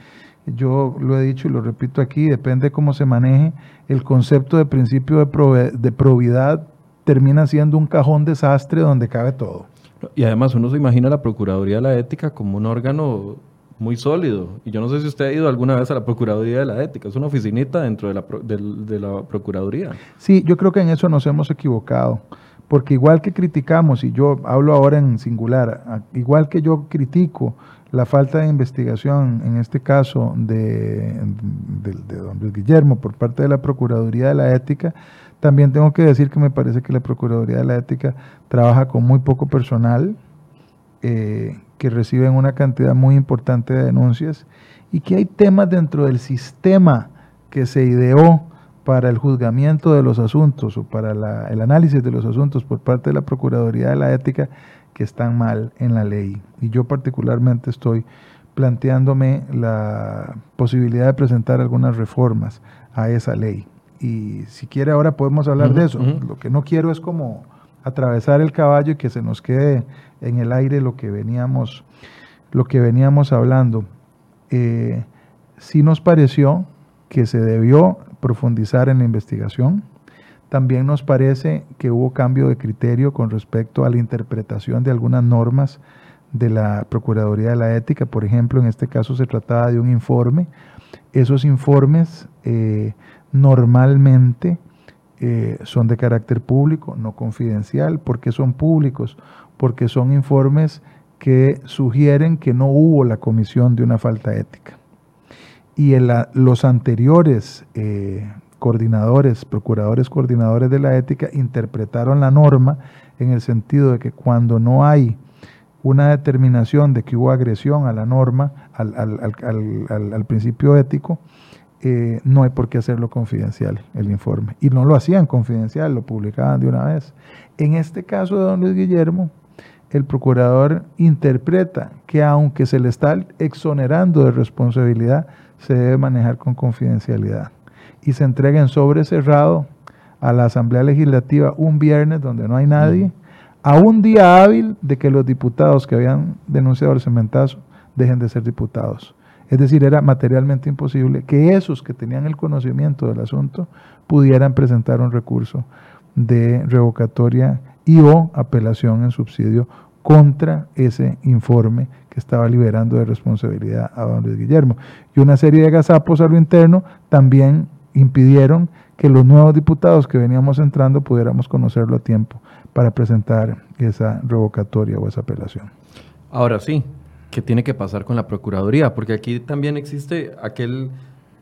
yo lo he dicho y lo repito aquí, depende de cómo se maneje, el concepto de principio de, probidad termina siendo un cajón desastre donde cabe todo. Y además uno se imagina la Procuraduría de la Ética como un órgano muy sólido. Y yo no sé si usted ha ido alguna vez a la Procuraduría de la Ética, es una oficinita dentro de la, de la Procuraduría. Sí, yo creo que en eso nos hemos equivocado. Porque igual que criticamos, y yo hablo ahora en singular, igual que yo critico la falta de investigación, en este caso de, don Luis Guillermo por parte de la Procuraduría de la Ética, también tengo que decir que me parece que la Procuraduría de la Ética trabaja con muy poco personal, eh, que reciben una cantidad muy importante de denuncias y que hay temas dentro del sistema que se ideó para el juzgamiento de los asuntos o para el análisis de los asuntos por parte de la Procuraduría de la Ética que están mal en la ley. Y yo particularmente estoy planteándome la posibilidad de presentar algunas reformas a esa ley. Y si quiere ahora podemos hablar de eso. Lo que no quiero es como atravesar el caballo y que se nos quede en el aire lo que veníamos, lo que veníamos hablando. Eh, sí nos pareció que se debió profundizar en la investigación, también nos parece que hubo cambio de criterio con respecto a la interpretación de algunas normas de la Procuraduría de la Ética. Por ejemplo, en este caso se trataba de un informe. Esos informes eh, normalmente eh, son de carácter público, no confidencial. ¿Por qué son públicos? Porque son informes que sugieren que no hubo la comisión de una falta ética. Y los anteriores eh, coordinadores, procuradores coordinadores de la ética, interpretaron la norma en el sentido de que cuando no hay una determinación de que hubo agresión a la norma, al, principio ético, eh, no hay por qué hacerlo confidencial el informe. Y no lo hacían confidencial, lo publicaban de una vez. En este caso de don Luis Guillermo, el procurador interpreta que aunque se le está exonerando de responsabilidad, se debe manejar con confidencialidad. Y se entrega en sobre cerrado a la Asamblea Legislativa un viernes donde no hay nadie, a un día hábil de que los diputados que habían denunciado el cementazo dejen de ser diputados. Es decir, era materialmente imposible que esos que tenían el conocimiento del asunto pudieran presentar un recurso de revocatoria y o apelación en subsidio contra ese informe que estaba liberando de responsabilidad a don Luis Guillermo. Y una serie de gazapos a lo interno también impidieron que los nuevos diputados que veníamos entrando pudiéramos conocerlo a tiempo para presentar esa revocatoria o esa apelación. Ahora sí, ¿qué tiene que pasar con la Procuraduría? Porque aquí también existe aquel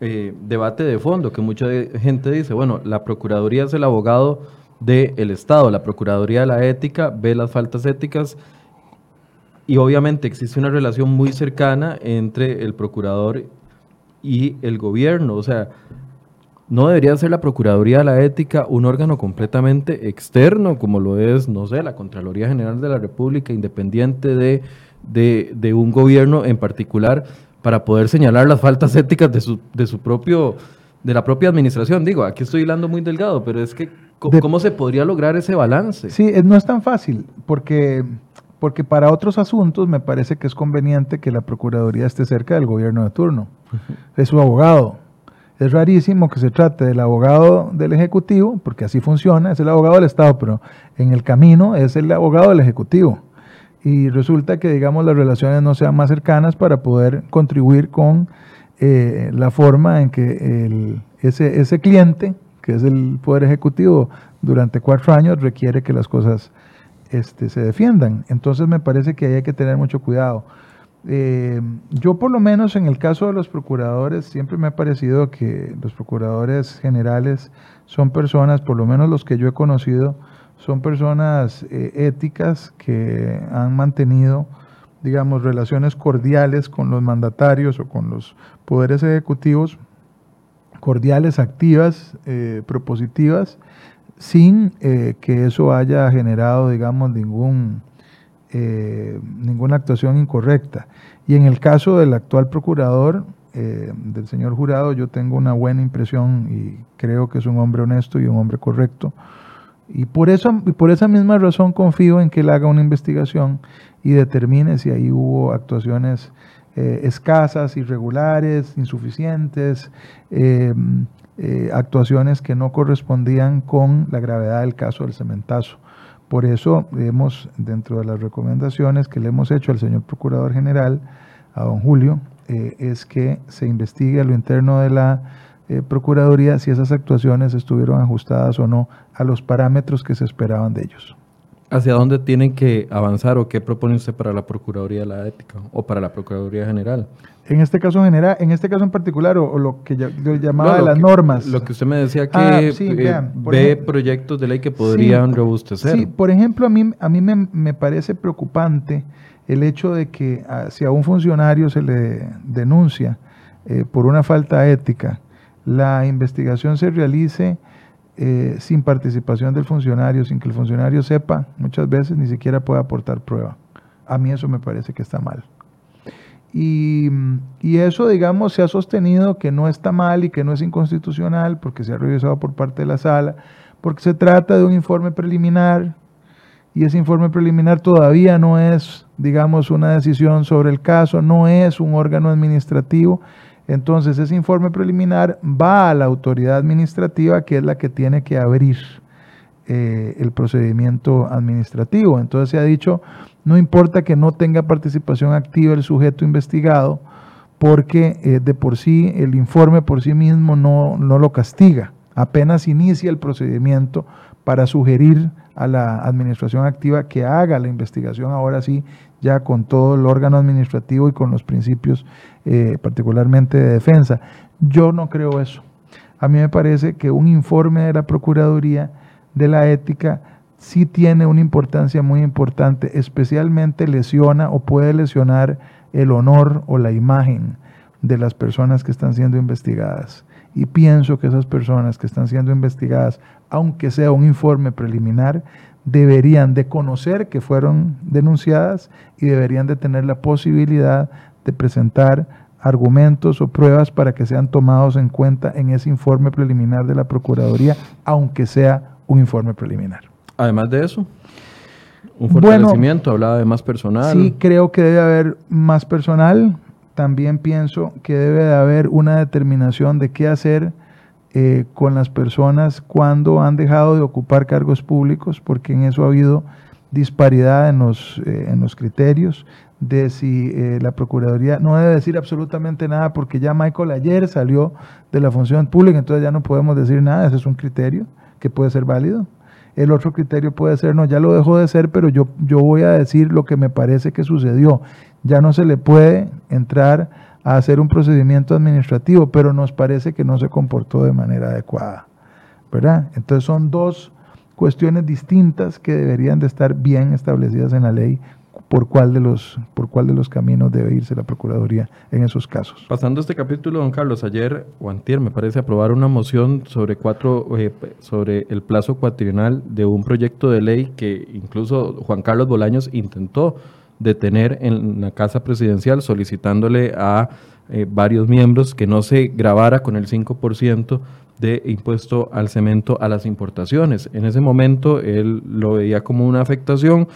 eh, debate de fondo que mucha gente dice, bueno, la Procuraduría es el abogado del Estado, la Procuraduría de la Ética ve las faltas éticas y obviamente existe una relación muy cercana entre el procurador y el gobierno. O sea, no debería ser la Procuraduría de la Ética un órgano completamente externo, como lo es, no sé, la Contraloría General de la República, independiente de, de, un gobierno en particular, para poder señalar las faltas éticas de su, de su propio, de la propia administración. Digo, aquí estoy hilando muy delgado, pero es que ¿Cómo, se podría lograr ese balance? Sí, no es tan fácil, porque, porque para otros asuntos me parece que es conveniente que la Procuraduría esté cerca del gobierno de turno. Es su abogado. Es rarísimo que se trate del abogado del Ejecutivo, porque así funciona, es el abogado del Estado, pero en el camino es el abogado del Ejecutivo. Y resulta que, digamos, las relaciones no sean más cercanas para poder contribuir con eh, la forma en que el, ese, ese cliente que es el Poder Ejecutivo, durante cuatro años requiere que las cosas este, se defiendan. Entonces me parece que ahí hay que tener mucho cuidado. Eh, yo por lo menos en el caso de los procuradores, siempre me ha parecido que los procuradores generales son personas, por lo menos los que yo he conocido, son personas eh, éticas que han mantenido, digamos, relaciones cordiales con los mandatarios o con los poderes ejecutivos cordiales, activas, eh, propositivas, sin eh, que eso haya generado, digamos, ningún, ninguna actuación incorrecta. Y en el caso del actual procurador, del señor jurado, yo tengo una buena impresión y creo que es un hombre honesto y un hombre correcto. Y por, eso, y por esa misma razón confío en que él haga una investigación y determine si ahí hubo actuaciones eh, escasas, irregulares, insuficientes, eh, eh, actuaciones que no correspondían con la gravedad del caso del cementazo. Por eso hemos, dentro de las recomendaciones que le hemos hecho al señor Procurador General, a don Julio, es que se investigue a lo interno de la Procuraduría si esas actuaciones estuvieron ajustadas o no a los parámetros que se esperaban de ellos. ¿Hacia dónde tienen que avanzar o qué propone usted para la Procuraduría de la Ética o para la Procuraduría General? En este caso general, en este caso en particular, o, lo que yo, llamaba las normas. Lo que usted me decía que ah, eh, ve proyectos de ley que podrían robustecer. Sí, por ejemplo, a mí, a mí me, parece preocupante el hecho de que ah, si a un funcionario se le denuncia eh, por una falta ética, la investigación se realice eh, sin participación del funcionario, sin que el funcionario sepa, muchas veces ni siquiera puede aportar prueba. A mí eso me parece que está mal. Y, eso, digamos, se ha sostenido que no está mal y que no es inconstitucional porque se ha revisado por parte de la sala, porque se trata de un informe preliminar y ese informe preliminar todavía no es, digamos, una decisión sobre el caso, no es un órgano administrativo entonces ese informe preliminar va a la autoridad administrativa que es la que tiene que abrir eh, el procedimiento administrativo. Entonces se ha dicho, no importa que no tenga participación activa el sujeto investigado, porque eh, de por sí el informe por sí mismo no, no lo castiga. Apenas inicia el procedimiento para sugerir a la administración activa que haga la investigación ahora sí, ya con todo el órgano administrativo y con los principios eh, particularmente de defensa. Yo no creo eso. A mí me parece que un informe de la Procuraduría de la Ética sí tiene una importancia muy importante, especialmente lesiona o puede lesionar el honor o la imagen de las personas que están siendo investigadas. y pienso que esas personas que están siendo investigadas, aunque sea un informe preliminar, deberían de conocer que fueron denunciadas y deberían de tener la posibilidad de presentar argumentos o pruebas para que sean tomados en cuenta en ese informe preliminar de la Procuraduría, aunque sea un informe preliminar. Además de eso, un fortalecimiento, hablaba de más personal. Sí, creo que debe haber más personal. También pienso que debe de haber una determinación de qué hacer eh, con las personas cuando han dejado de ocupar cargos públicos, porque en eso ha habido disparidad en los, eh, en los criterios de si eh, la Procuraduría no debe decir absolutamente nada porque ya Michael ayer salió de la función pública, entonces ya no podemos decir nada, ese es un criterio que puede ser válido. El otro criterio puede ser, no, ya lo dejó de ser, pero yo, yo voy a decir lo que me parece que sucedió. Ya no se le puede entrar a hacer un procedimiento administrativo, pero nos parece que no se comportó de manera adecuada. ¿Verdad? Entonces son dos cuestiones distintas que deberían de estar bien establecidas en la ley por cuál de los por cuál de los caminos debe irse la procuraduría en esos casos. Pasando este capítulo, don Carlos, ayer o antier me parece aprobar una moción sobre cuatro eh, sobre el plazo cuatrienal de un proyecto de ley que incluso Juan Carlos Bolaños intentó detener en la casa presidencial solicitándole a eh, varios miembros que no se grabara con el 5% de impuesto al cemento a las importaciones. En ese momento él lo veía como una afectación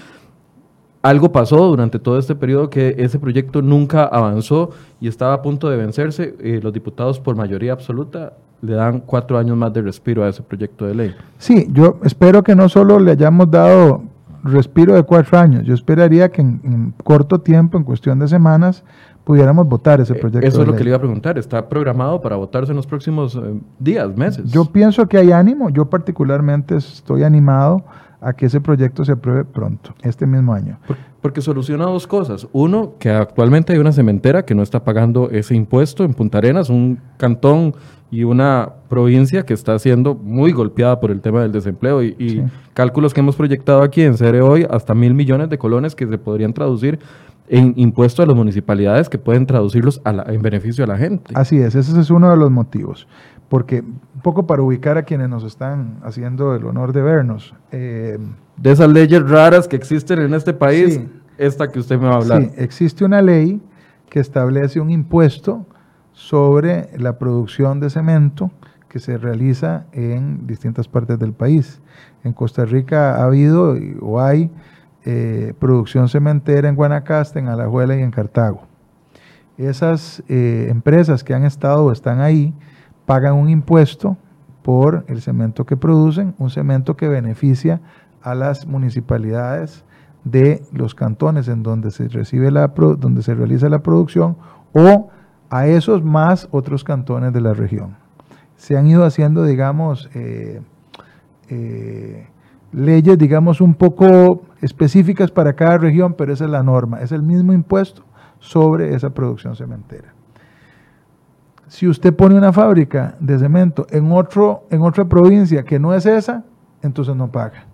algo pasó durante todo este periodo que ese proyecto nunca avanzó y estaba a punto de vencerse. Eh, los diputados por mayoría absoluta le dan cuatro años más de respiro a ese proyecto de ley. Sí, yo espero que no solo le hayamos dado respiro de cuatro años, yo esperaría que en, corto tiempo, en cuestión de semanas, pudiéramos votar ese eh, proyecto. Eso es lo que le iba a preguntar, ¿está programado para votarse en los próximos eh, días, meses? Yo pienso que hay ánimo, yo particularmente estoy animado a que ese proyecto se apruebe pronto, este mismo año. Porque soluciona dos cosas. Uno, que actualmente hay una cementera que no está pagando ese impuesto en Punta Arenas, un cantón y una provincia que está siendo muy golpeada por el tema del desempleo y, cálculos que hemos proyectado aquí en CERE hoy, hasta mil millones de colones que se podrían traducir en impuestos a las municipalidades que pueden traducirlos en beneficio a la gente. Así es, ese es uno de los motivos porque un poco para ubicar a quienes nos están haciendo el honor de vernos. Eh, de esas leyes raras que existen en este país, esta que usted me va a hablar. Sí, existe una ley que establece un impuesto sobre la producción de cemento que se realiza en distintas partes del país. En Costa Rica ha habido o hay eh, producción cementera en Guanacaste, en Alajuela y en Cartago. Esas eh, empresas que han estado o están ahí, pagan un impuesto por el cemento que producen, un cemento que beneficia a las municipalidades de los cantones en donde se recibe la donde se realiza la producción o a esos más otros cantones de la región. Se han ido haciendo, digamos, eh, eh, leyes, digamos, un poco específicas para cada región, pero esa es la norma, es el mismo impuesto sobre esa producción cementera. Si usted pone una fábrica de cemento en, otro, en otra provincia que no es esa, entonces no paga.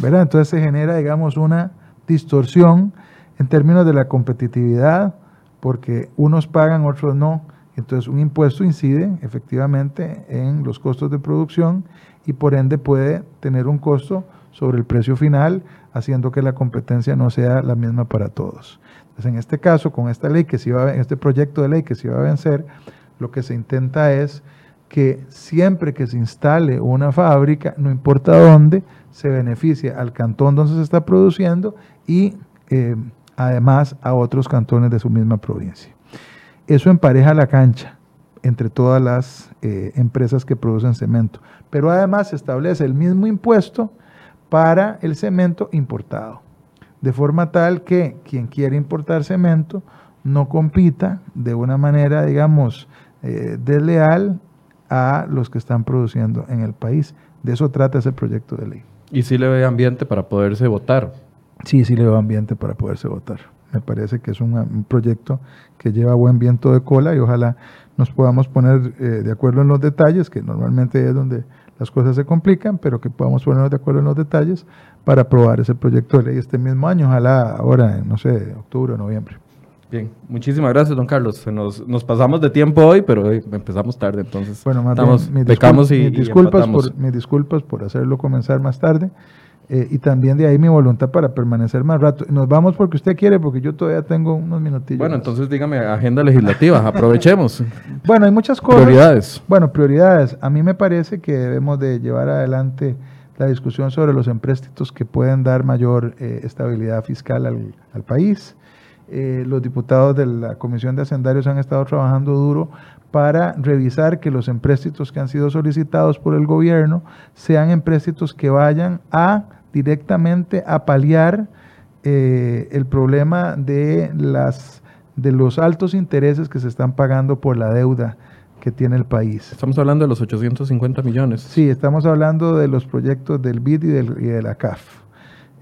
¿verdad? Entonces se genera, digamos, una distorsión en términos de la competitividad, porque unos pagan, otros no. Entonces un impuesto incide efectivamente en los costos de producción y por ende puede tener un costo sobre el precio final, haciendo que la competencia no sea la misma para todos. Entonces en este caso, con esta ley que se iba a, este proyecto de ley que se iba a vencer, lo que se intenta es que siempre que se instale una fábrica, no importa dónde, se beneficie al cantón donde se está produciendo y eh, además a otros cantones de su misma provincia. Eso empareja la cancha entre todas las eh, empresas que producen cemento, pero además se establece el mismo impuesto para el cemento importado, de forma tal que quien quiere importar cemento no compita de una manera, digamos, eh, desleal a los que están produciendo en el país. De eso trata ese proyecto de ley. ¿Y si le ve ambiente para poderse votar? Sí, sí le veo ambiente para poderse votar. Me parece que es un, proyecto que lleva buen viento de cola y ojalá nos podamos poner eh, de acuerdo en los detalles, que normalmente es donde las cosas se complican, pero que podamos ponernos de acuerdo en los detalles para aprobar ese proyecto de ley este mismo año, ojalá ahora, en, no sé, octubre o noviembre. Bien, muchísimas gracias, don Carlos. Nos, nos pasamos de tiempo hoy, pero hoy empezamos tarde, entonces bueno, más estamos, bien, mis, pecamos discul y, mis y disculpas empatamos. por, mis disculpas por hacerlo comenzar más tarde eh, y también de ahí mi voluntad para permanecer más rato. Nos vamos porque usted quiere, porque yo todavía tengo unos minutillos. Bueno, más. entonces dígame, agenda legislativa, aprovechemos. Bueno, hay muchas cosas. Prioridades. Bueno, prioridades. A mí me parece que debemos de llevar adelante la discusión sobre los empréstitos que pueden dar mayor eh, estabilidad fiscal al, al país. Eh, los diputados de la Comisión de Hacendarios han estado trabajando duro para revisar que los empréstitos que han sido solicitados por el gobierno sean empréstitos que vayan a directamente a paliar eh, el problema de las de los altos intereses que se están pagando por la deuda que tiene el país. Estamos hablando de los 850 millones. Sí, estamos hablando de los proyectos del BID y, del, y de la CAF.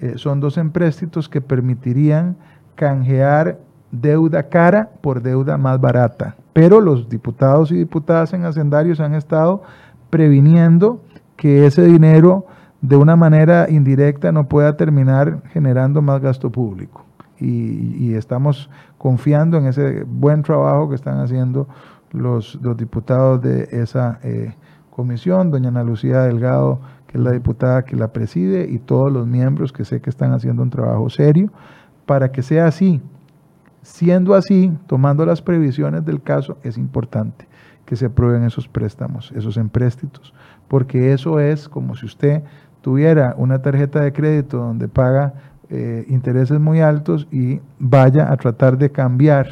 Eh, son dos empréstitos que permitirían canjear deuda cara por deuda más barata. Pero los diputados y diputadas en hacendarios han estado previniendo que ese dinero de una manera indirecta no pueda terminar generando más gasto público. Y, estamos confiando en ese buen trabajo que están haciendo los, los diputados de esa eh, comisión, doña Ana Lucía Delgado, que es la diputada que la preside, y todos los miembros que sé que están haciendo un trabajo serio, para que sea así. Siendo así, tomando las previsiones del caso, es importante que se aprueben esos préstamos, esos empréstitos, porque eso es como si usted tuviera una tarjeta de crédito donde paga eh, intereses muy altos y vaya a tratar de cambiar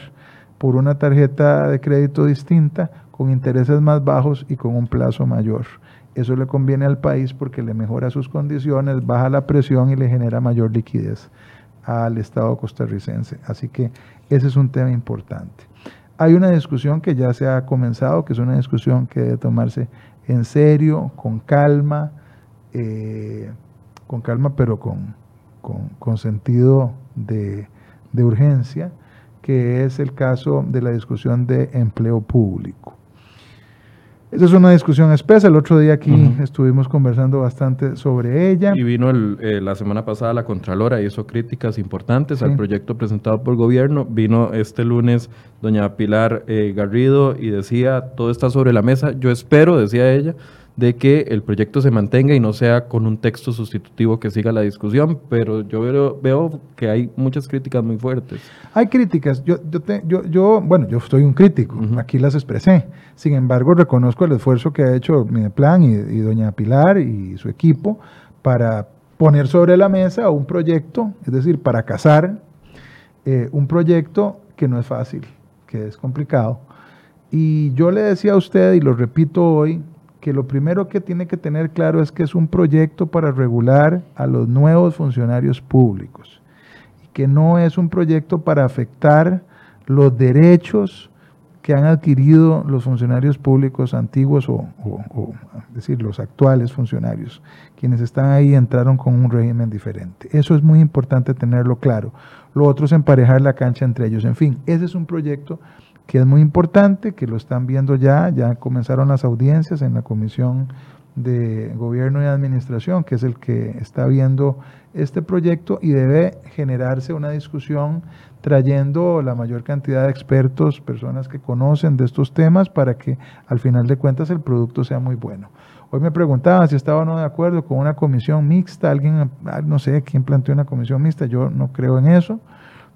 por una tarjeta de crédito distinta con intereses más bajos y con un plazo mayor. Eso le conviene al país porque le mejora sus condiciones, baja la presión y le genera mayor liquidez al Estado costarricense. Así que ese es un tema importante. Hay una discusión que ya se ha comenzado, que es una discusión que debe tomarse en serio, con calma, eh, con calma, pero con, con, con sentido de, de urgencia, que es el caso de la discusión de empleo público. Esa es una discusión espesa. El otro día aquí estuvimos conversando bastante sobre ella. Y vino el, eh, la semana pasada la Contralora y hizo críticas importantes Sí. al proyecto presentado por el gobierno. Vino este lunes doña Pilar eh, Garrido y decía, todo está sobre la mesa. Yo espero, decía ella, de que el proyecto se mantenga y no sea con un texto sustitutivo que siga la discusión, pero yo veo, veo que hay muchas críticas muy fuertes. Hay críticas. Yo, yo, te- yo, yo, bueno, yo soy un crítico. Aquí las expresé. Sin embargo, reconozco el esfuerzo que ha hecho Mideplan y, y doña Pilar y su equipo para poner sobre la mesa un proyecto, es decir, para casar eh, un proyecto que no es fácil, que es complicado. Y yo le decía a usted, y lo repito hoy, que lo primero que tiene que tener claro es que es un proyecto para regular a los nuevos funcionarios públicos y que no es un proyecto para afectar los derechos que han adquirido los funcionarios públicos antiguos o, es decir, los actuales funcionarios. Quienes están ahí entraron con un régimen diferente. Eso es muy importante tenerlo claro. Lo otro es emparejar la cancha entre ellos. En fin, ese es un proyecto que es muy importante, que lo están viendo ya, ya comenzaron las audiencias en la Comisión de Gobierno y Administración, que es el que está viendo este proyecto y debe generarse una discusión trayendo la mayor cantidad de expertos, personas que conocen de estos temas, para que al final de cuentas el producto sea muy bueno. Hoy me preguntaban si estaba o no de acuerdo con una comisión mixta, alguien, ah, no sé quién planteó una comisión mixta, yo no creo en eso.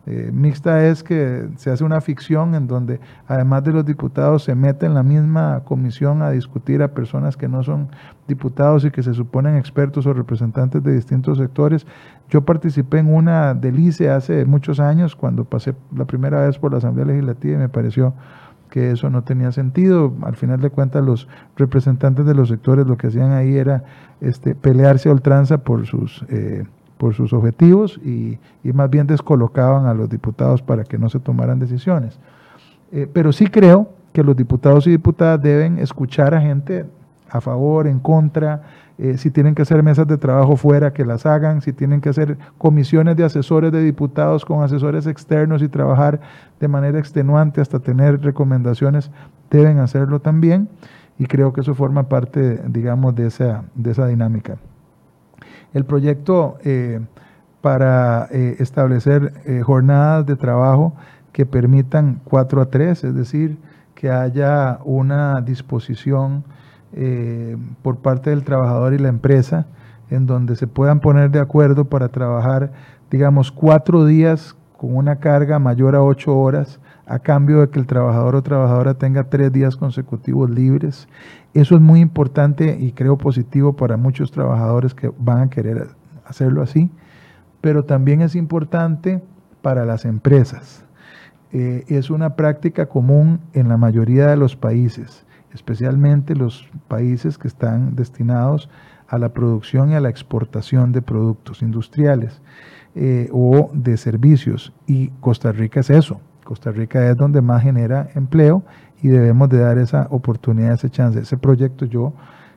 Eh, mixta es que se hace una ficción en donde además de los diputados se mete en la misma comisión a discutir a personas que no son diputados y que se suponen expertos o representantes de distintos sectores. Yo participé en una delice hace muchos años cuando pasé la primera vez por la Asamblea Legislativa y me pareció que eso no tenía sentido. Al final de cuentas, los representantes de los sectores lo que hacían ahí era este, pelearse a ultranza por sus, eh, por sus objetivos y, y más bien descolocaban a los diputados para que no se tomaran decisiones. Eh, pero sí creo que los diputados y diputadas deben escuchar a gente a favor, en contra, eh, si tienen que hacer mesas de trabajo fuera, que las hagan, si tienen que hacer comisiones de asesores de diputados con asesores externos y trabajar de manera extenuante hasta tener recomendaciones, deben hacerlo también y creo que eso forma parte, digamos, de esa, de esa dinámica. El proyecto eh, para eh, establecer eh, jornadas de trabajo que permitan 4 a 3, es decir, que haya una disposición por parte del trabajador y la empresa en donde se puedan poner de acuerdo para trabajar, digamos, cuatro días con una carga mayor a ocho horas a cambio de que el trabajador o trabajadora tenga tres días consecutivos libres. Eso es muy importante y creo positivo para muchos trabajadores que van a querer hacerlo así, pero también es importante para las empresas. Eh, es una práctica común en la mayoría de los países, especialmente los países que están destinados a la producción y a la exportación de productos industriales eh, o de servicios. Y Costa Rica es eso. Costa Rica es donde más genera empleo y debemos de dar esa oportunidad, ese chance. Ese proyecto yo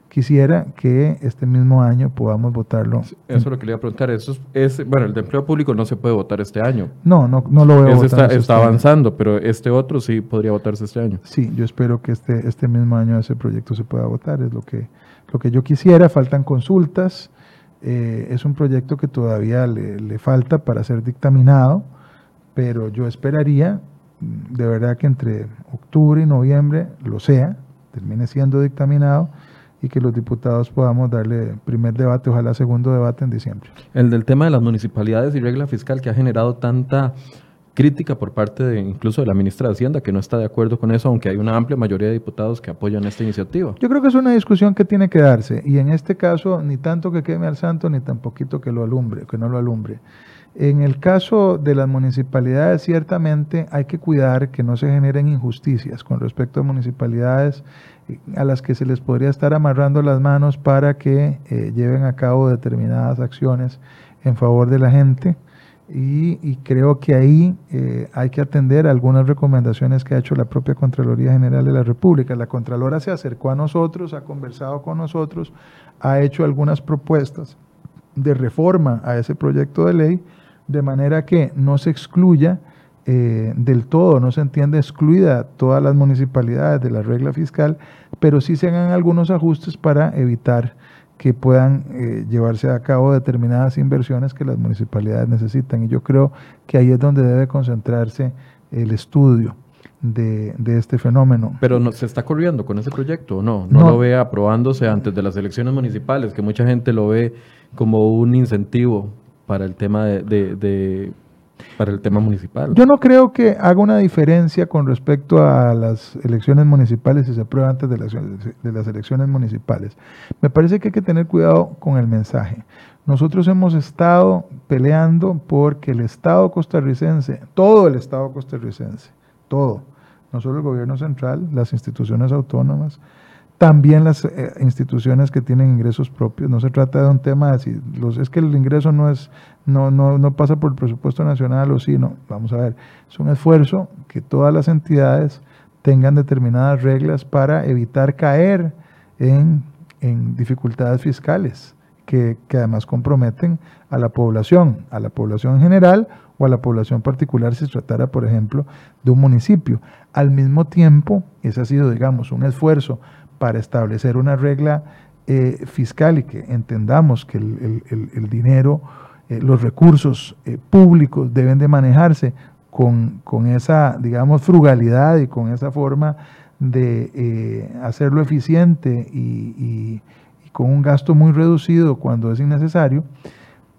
quisiera que este mismo año podamos votarlo. Eso es lo que le iba a preguntar. Eso es, bueno, el de empleo público no se puede votar este año. No, no, no lo veo. Está, está este avanzando, pero este otro sí podría votarse este año. Sí, yo espero que este, este mismo año ese proyecto se pueda votar. Es lo que, lo que yo quisiera. Faltan consultas. Eh, es un proyecto que todavía le, le falta para ser dictaminado, pero yo esperaría de verdad que entre octubre y noviembre lo sea, termine siendo dictaminado y que los diputados podamos darle primer debate, ojalá segundo debate en diciembre. El del tema de las municipalidades y regla fiscal que ha generado tanta crítica por parte de incluso de la ministra de Hacienda, que no está de acuerdo con eso, aunque hay una amplia mayoría de diputados que apoyan esta iniciativa. Yo creo que es una discusión que tiene que darse, y en este caso ni tanto que queme al santo, ni tan poquito que lo alumbre, que no lo alumbre. En el caso de las municipalidades, ciertamente hay que cuidar que no se generen injusticias con respecto a municipalidades eh, a las que se les podría estar amarrando las manos para que eh, lleven a cabo determinadas acciones en favor de la gente. Y, creo que ahí eh, hay que atender algunas recomendaciones que ha hecho la propia Contraloría General de la República. La Contralora se acercó a nosotros, ha conversado con nosotros, ha hecho algunas propuestas de reforma a ese proyecto de ley de manera que no se excluya eh, del todo, no se entiende excluida todas las municipalidades de la regla fiscal, pero sí se hagan algunos ajustes para evitar que puedan eh, llevarse a cabo determinadas inversiones que las municipalidades necesitan. Y yo creo que ahí es donde debe concentrarse el estudio de, este fenómeno. Pero no, ¿se está corriendo con ese proyecto o no? no? lo ve aprobándose antes de las elecciones municipales, que mucha gente lo ve como un incentivo para el tema de, para el tema municipal. Yo no creo que haga una diferencia con respecto a las elecciones municipales si se aprueba antes de las, de las elecciones municipales. Me parece que hay que tener cuidado con el mensaje. Nosotros hemos estado peleando porque el Estado costarricense, todo el Estado costarricense, todo, no solo el gobierno central, las instituciones autónomas, también las eh, instituciones que tienen ingresos propios. No se trata de un tema de si los, es que el ingreso no es no, no, no pasa por el presupuesto nacional o sí, no. Vamos a ver, es un esfuerzo que todas las entidades tengan determinadas reglas para evitar caer en, en dificultades fiscales que, que además comprometen a la población, a la población en general o a la población particular si se tratara, por ejemplo, de un municipio. Al mismo tiempo, ese ha sido, digamos, un esfuerzo para establecer una regla eh, fiscal y que entendamos que el, dinero, eh, los recursos eh, públicos deben de manejarse con, esa, digamos, frugalidad y con esa forma de hacerlo eficiente y con un gasto muy reducido cuando es innecesario,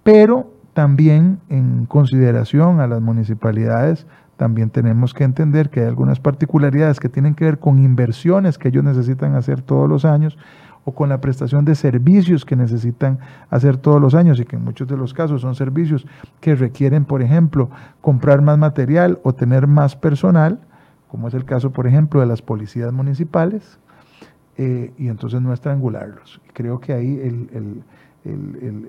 pero también en consideración a las municipalidades también tenemos que entender que hay algunas particularidades que tienen que ver con inversiones que ellos necesitan hacer todos los años o con la prestación de servicios que necesitan hacer todos los años y que en muchos de los casos son servicios que requieren, por ejemplo, comprar más material o tener más personal, como es el caso, por ejemplo, de las policías municipales, eh, y entonces no estrangularlos. Creo que ahí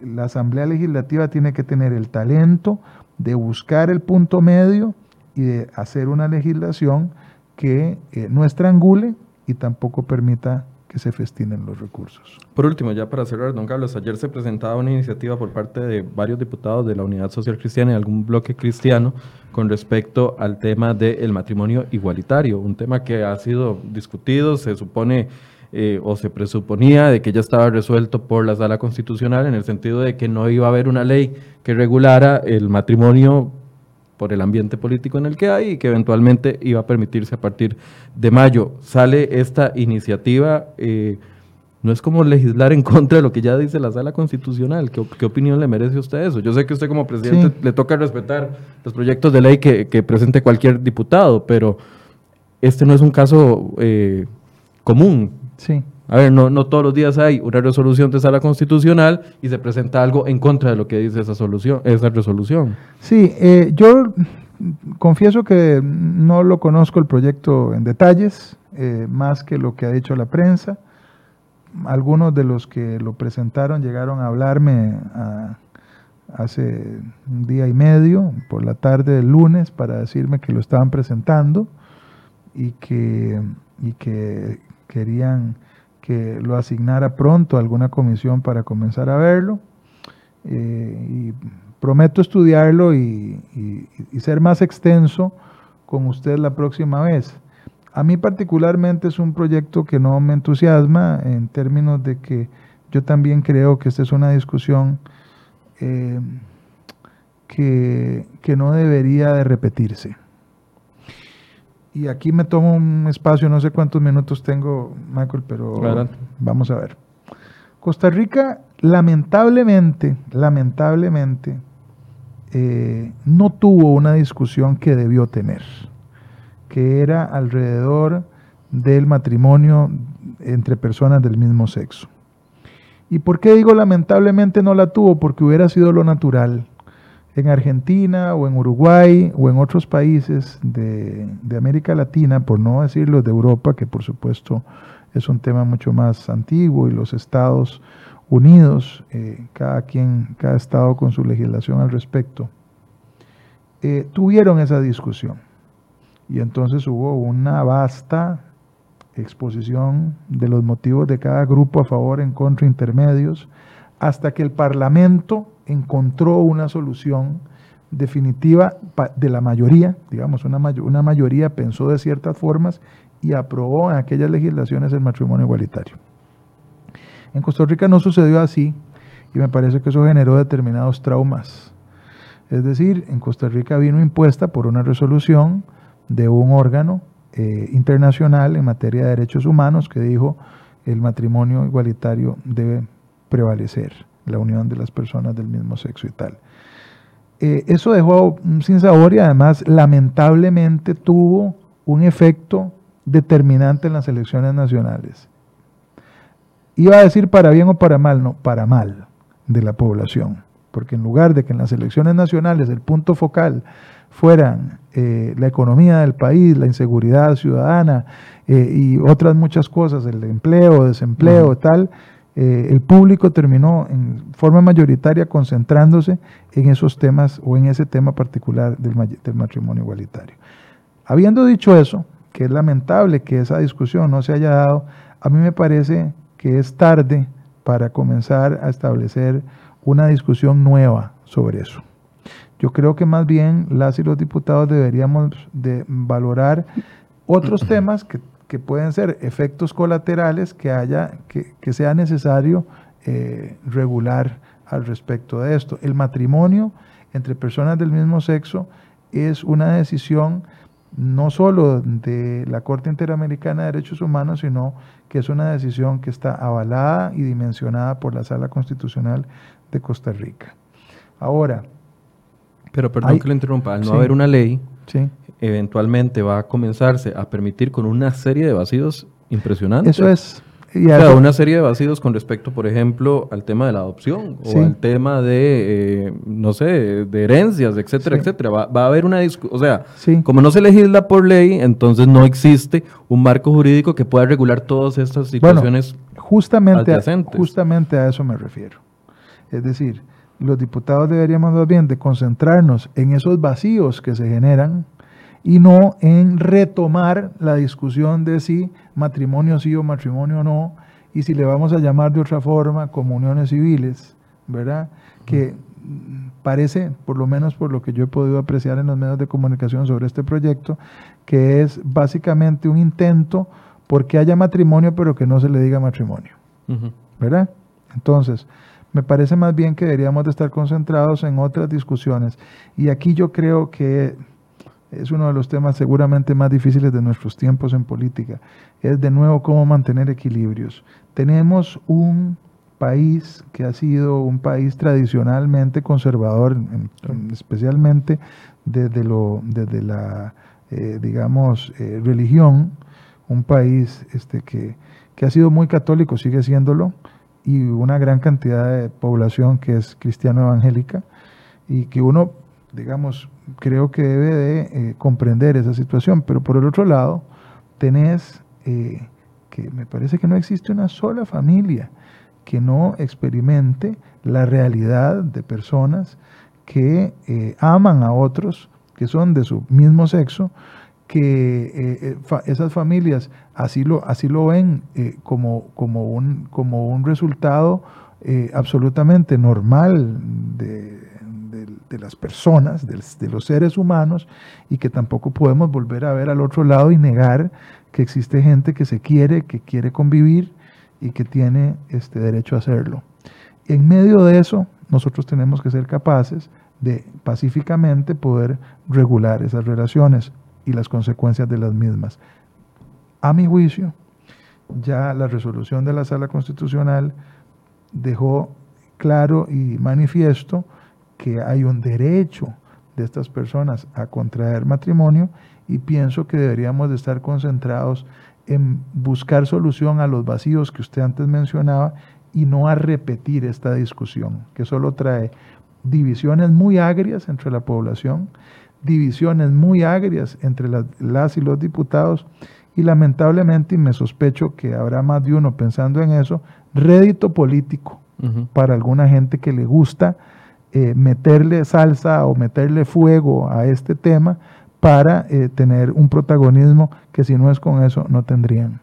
la Asamblea Legislativa tiene que tener el talento de buscar el punto medio, y de hacer una legislación que eh, no estrangule y tampoco permita que se festinen los recursos. Por último, ya para cerrar, don Carlos, ayer se presentaba una iniciativa por parte de varios diputados de la Unidad Social Cristiana y algún bloque cristiano con respecto al tema del matrimonio igualitario, un tema que ha sido discutido, se supone eh, o se presuponía de que ya estaba resuelto por la sala constitucional en el sentido de que no iba a haber una ley que regulara el matrimonio por el ambiente político en el que hay y que eventualmente iba a permitirse a partir de mayo. Sale esta iniciativa, eh, no es como legislar en contra de lo que ya dice la sala constitucional. ¿Qué, opinión le merece a usted eso? Yo sé que usted como presidente le toca respetar los proyectos de ley que, presente cualquier diputado, pero este no es un caso eh, común. Sí. A ver, no, no todos los días hay una resolución de sala constitucional y se presenta algo en contra de lo que dice esa, solución, esa resolución. Sí, eh, yo confieso que no lo conozco el proyecto en detalles, eh, más que lo que ha dicho la prensa. Algunos de los que lo presentaron llegaron a hablarme hace un día y medio, por la tarde del lunes, para decirme que lo estaban presentando y que, y que querían que lo asignara pronto a alguna comisión para comenzar a verlo. Eh, y prometo estudiarlo y, ser más extenso con usted la próxima vez. A mí particularmente es un proyecto que no me entusiasma en términos de que yo también creo que esta es una discusión eh, que, que no debería de repetirse y aquí me tomo un espacio, no sé cuántos minutos tengo, Michael, pero vamos a ver. Costa Rica, lamentablemente, lamentablemente, eh, no tuvo una discusión que debió tener, que era alrededor del matrimonio entre personas del mismo sexo. ¿Y por qué digo lamentablemente no la tuvo? Porque hubiera sido lo natural en Argentina o en Uruguay o en otros países de, América Latina, por no decir los de Europa, que por supuesto es un tema mucho más antiguo, y los Estados Unidos, eh, cada quien, cada estado con su legislación al respecto, eh, tuvieron esa discusión. Y entonces hubo una vasta exposición de los motivos de cada grupo a favor, en contra, intermedios, hasta que el Parlamento encontró una solución definitiva de la mayoría, digamos, una, mayoría pensó de ciertas formas y aprobó en aquellas legislaciones el matrimonio igualitario. En Costa Rica no sucedió así y me parece que eso generó determinados traumas. Es decir, en Costa Rica vino impuesta por una resolución de un órgano eh, internacional en materia de derechos humanos que dijo el matrimonio igualitario debe prevalecer la unión de las personas del mismo sexo y tal. Eh, eso dejó un sinsabor y además lamentablemente tuvo un efecto determinante en las elecciones nacionales. Iba a decir para bien o para mal, no, para mal de la población, porque en lugar de que en las elecciones nacionales el punto focal fueran eh, la economía del país, la inseguridad ciudadana eh, y otras muchas cosas, el empleo, desempleo, tal, eh, el público terminó en forma mayoritaria concentrándose en esos temas o en ese tema particular del, matrimonio igualitario. Habiendo dicho eso, que es lamentable que esa discusión no se haya dado, a mí me parece que es tarde para comenzar a establecer una discusión nueva sobre eso. Yo creo que más bien las y los diputados deberíamos de valorar otros temas que que pueden ser efectos colaterales que haya, que, sea necesario eh, regular al respecto de esto. El matrimonio entre personas del mismo sexo es una decisión no solo de la Corte Interamericana de Derechos Humanos, sino que es una decisión que está avalada y dimensionada por la Sala Constitucional de Costa Rica. Ahora. Pero perdón que lo interrumpa, al no haber una ley, sí eventualmente va a comenzarse a permitir con una serie de vacíos impresionantes. Eso es. una serie de vacíos con respecto, por ejemplo, al tema de la adopción o al tema de, eh, no sé, de herencias, etcétera, etcétera. Va, a haber una discusión, o sea, como no se legisla por ley, entonces no existe un marco jurídico que pueda regular todas estas situaciones justamente justamente a eso me refiero. Es decir, los diputados deberíamos más bien de concentrarnos en esos vacíos que se generan y no en retomar la discusión de si matrimonio sí o matrimonio no, y si le vamos a llamar de otra forma como uniones civiles, ¿verdad? Que parece, por lo menos por lo que yo he podido apreciar en los medios de comunicación sobre este proyecto, que es básicamente un intento porque haya matrimonio pero que no se le diga matrimonio, ¿verdad? Entonces, Me parece más bien que deberíamos de estar concentrados en otras discusiones. Y aquí yo creo que es uno de los temas seguramente más difíciles de nuestros tiempos en política. Es de nuevo cómo mantener equilibrios. Tenemos un país que ha sido un país tradicionalmente conservador, especialmente desde, lo, desde la, eh, digamos, eh, religión, un país este, que, que ha sido muy católico, sigue siéndolo, y una gran cantidad de población que es cristiano evangélica, y que uno, digamos, creo que debe de eh, comprender esa situación, pero por el otro lado, tenés que me parece que no existe una sola familia que no experimente la realidad de personas que eh, aman a otros, que son de su mismo sexo, que eh, eh, esas familias así lo, así lo ven como, como, un, como un resultado absolutamente normal de, las personas, de, de, los seres humanos, y que tampoco podemos volver a ver al otro lado y negar que existe gente que se quiere, que quiere convivir y que tiene este derecho a hacerlo. En medio de eso, nosotros tenemos que ser capaces de pacíficamente poder regular esas relaciones y las consecuencias de las mismas. A mi juicio, ya la resolución de la Sala Constitucional dejó claro y manifiesto que hay un derecho de estas personas a contraer matrimonio y pienso que deberíamos de estar concentrados en buscar solución a los vacíos que usted antes mencionaba y no a repetir esta discusión, que solo trae divisiones muy agrias entre la población, divisiones muy agrias entre las, y los diputados y lamentablemente, y me sospecho que habrá más de uno pensando en eso, rédito político para alguna gente que le gusta eh, meterle salsa o meterle fuego a este tema para eh, tener un protagonismo que si no es con eso no tendrían.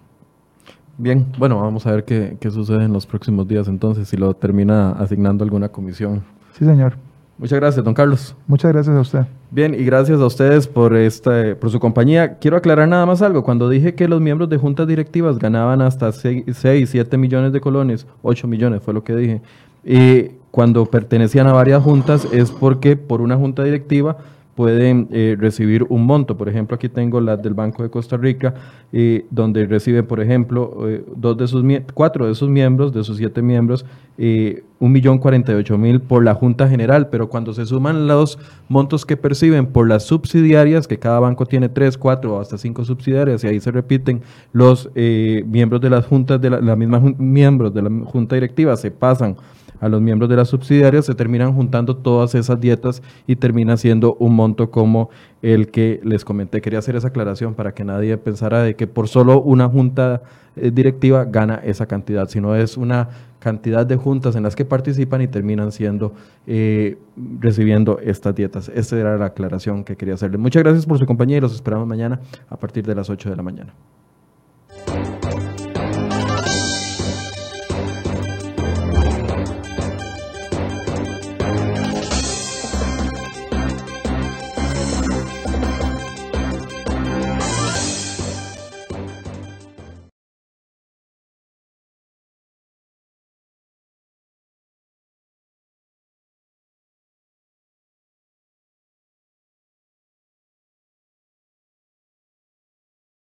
Bien, bueno, vamos a ver qué, qué sucede en los próximos días entonces, si lo termina asignando alguna comisión. Sí, señor. Muchas gracias, don Carlos. Muchas gracias a usted. Bien, y gracias a ustedes por, esta, por su compañía. Quiero aclarar nada más algo. Cuando dije que los miembros de juntas directivas ganaban hasta 6, 7 millones de colones, 8 millones fue lo que dije, y cuando pertenecían a varias juntas es porque por una junta directiva pueden eh, recibir un monto. Por ejemplo, aquí tengo la del Banco de Costa Rica, eh, donde recibe, por ejemplo, eh, dos de sus cuatro de sus miembros, de sus siete miembros, un millón cuarenta y ocho mil por la Junta General, pero cuando se suman los montos que perciben por las subsidiarias, que cada banco tiene tres, cuatro o hasta cinco subsidiarias, y ahí se repiten los miembros de las juntas, de la, la misma miembros de la Junta Directiva, se pasan a los miembros de las subsidiarias, se terminan juntando todas esas dietas y termina siendo un monto como el que les comenté. Quería hacer esa aclaración para que nadie pensara de que por solo una junta eh, directiva gana esa cantidad, sino es una cantidad de juntas en las que participan y terminan siendo eh, recibiendo estas dietas. Esta era la aclaración que quería hacerle. Muchas gracias por su compañía y los esperamos mañana a partir de las 8 de la mañana.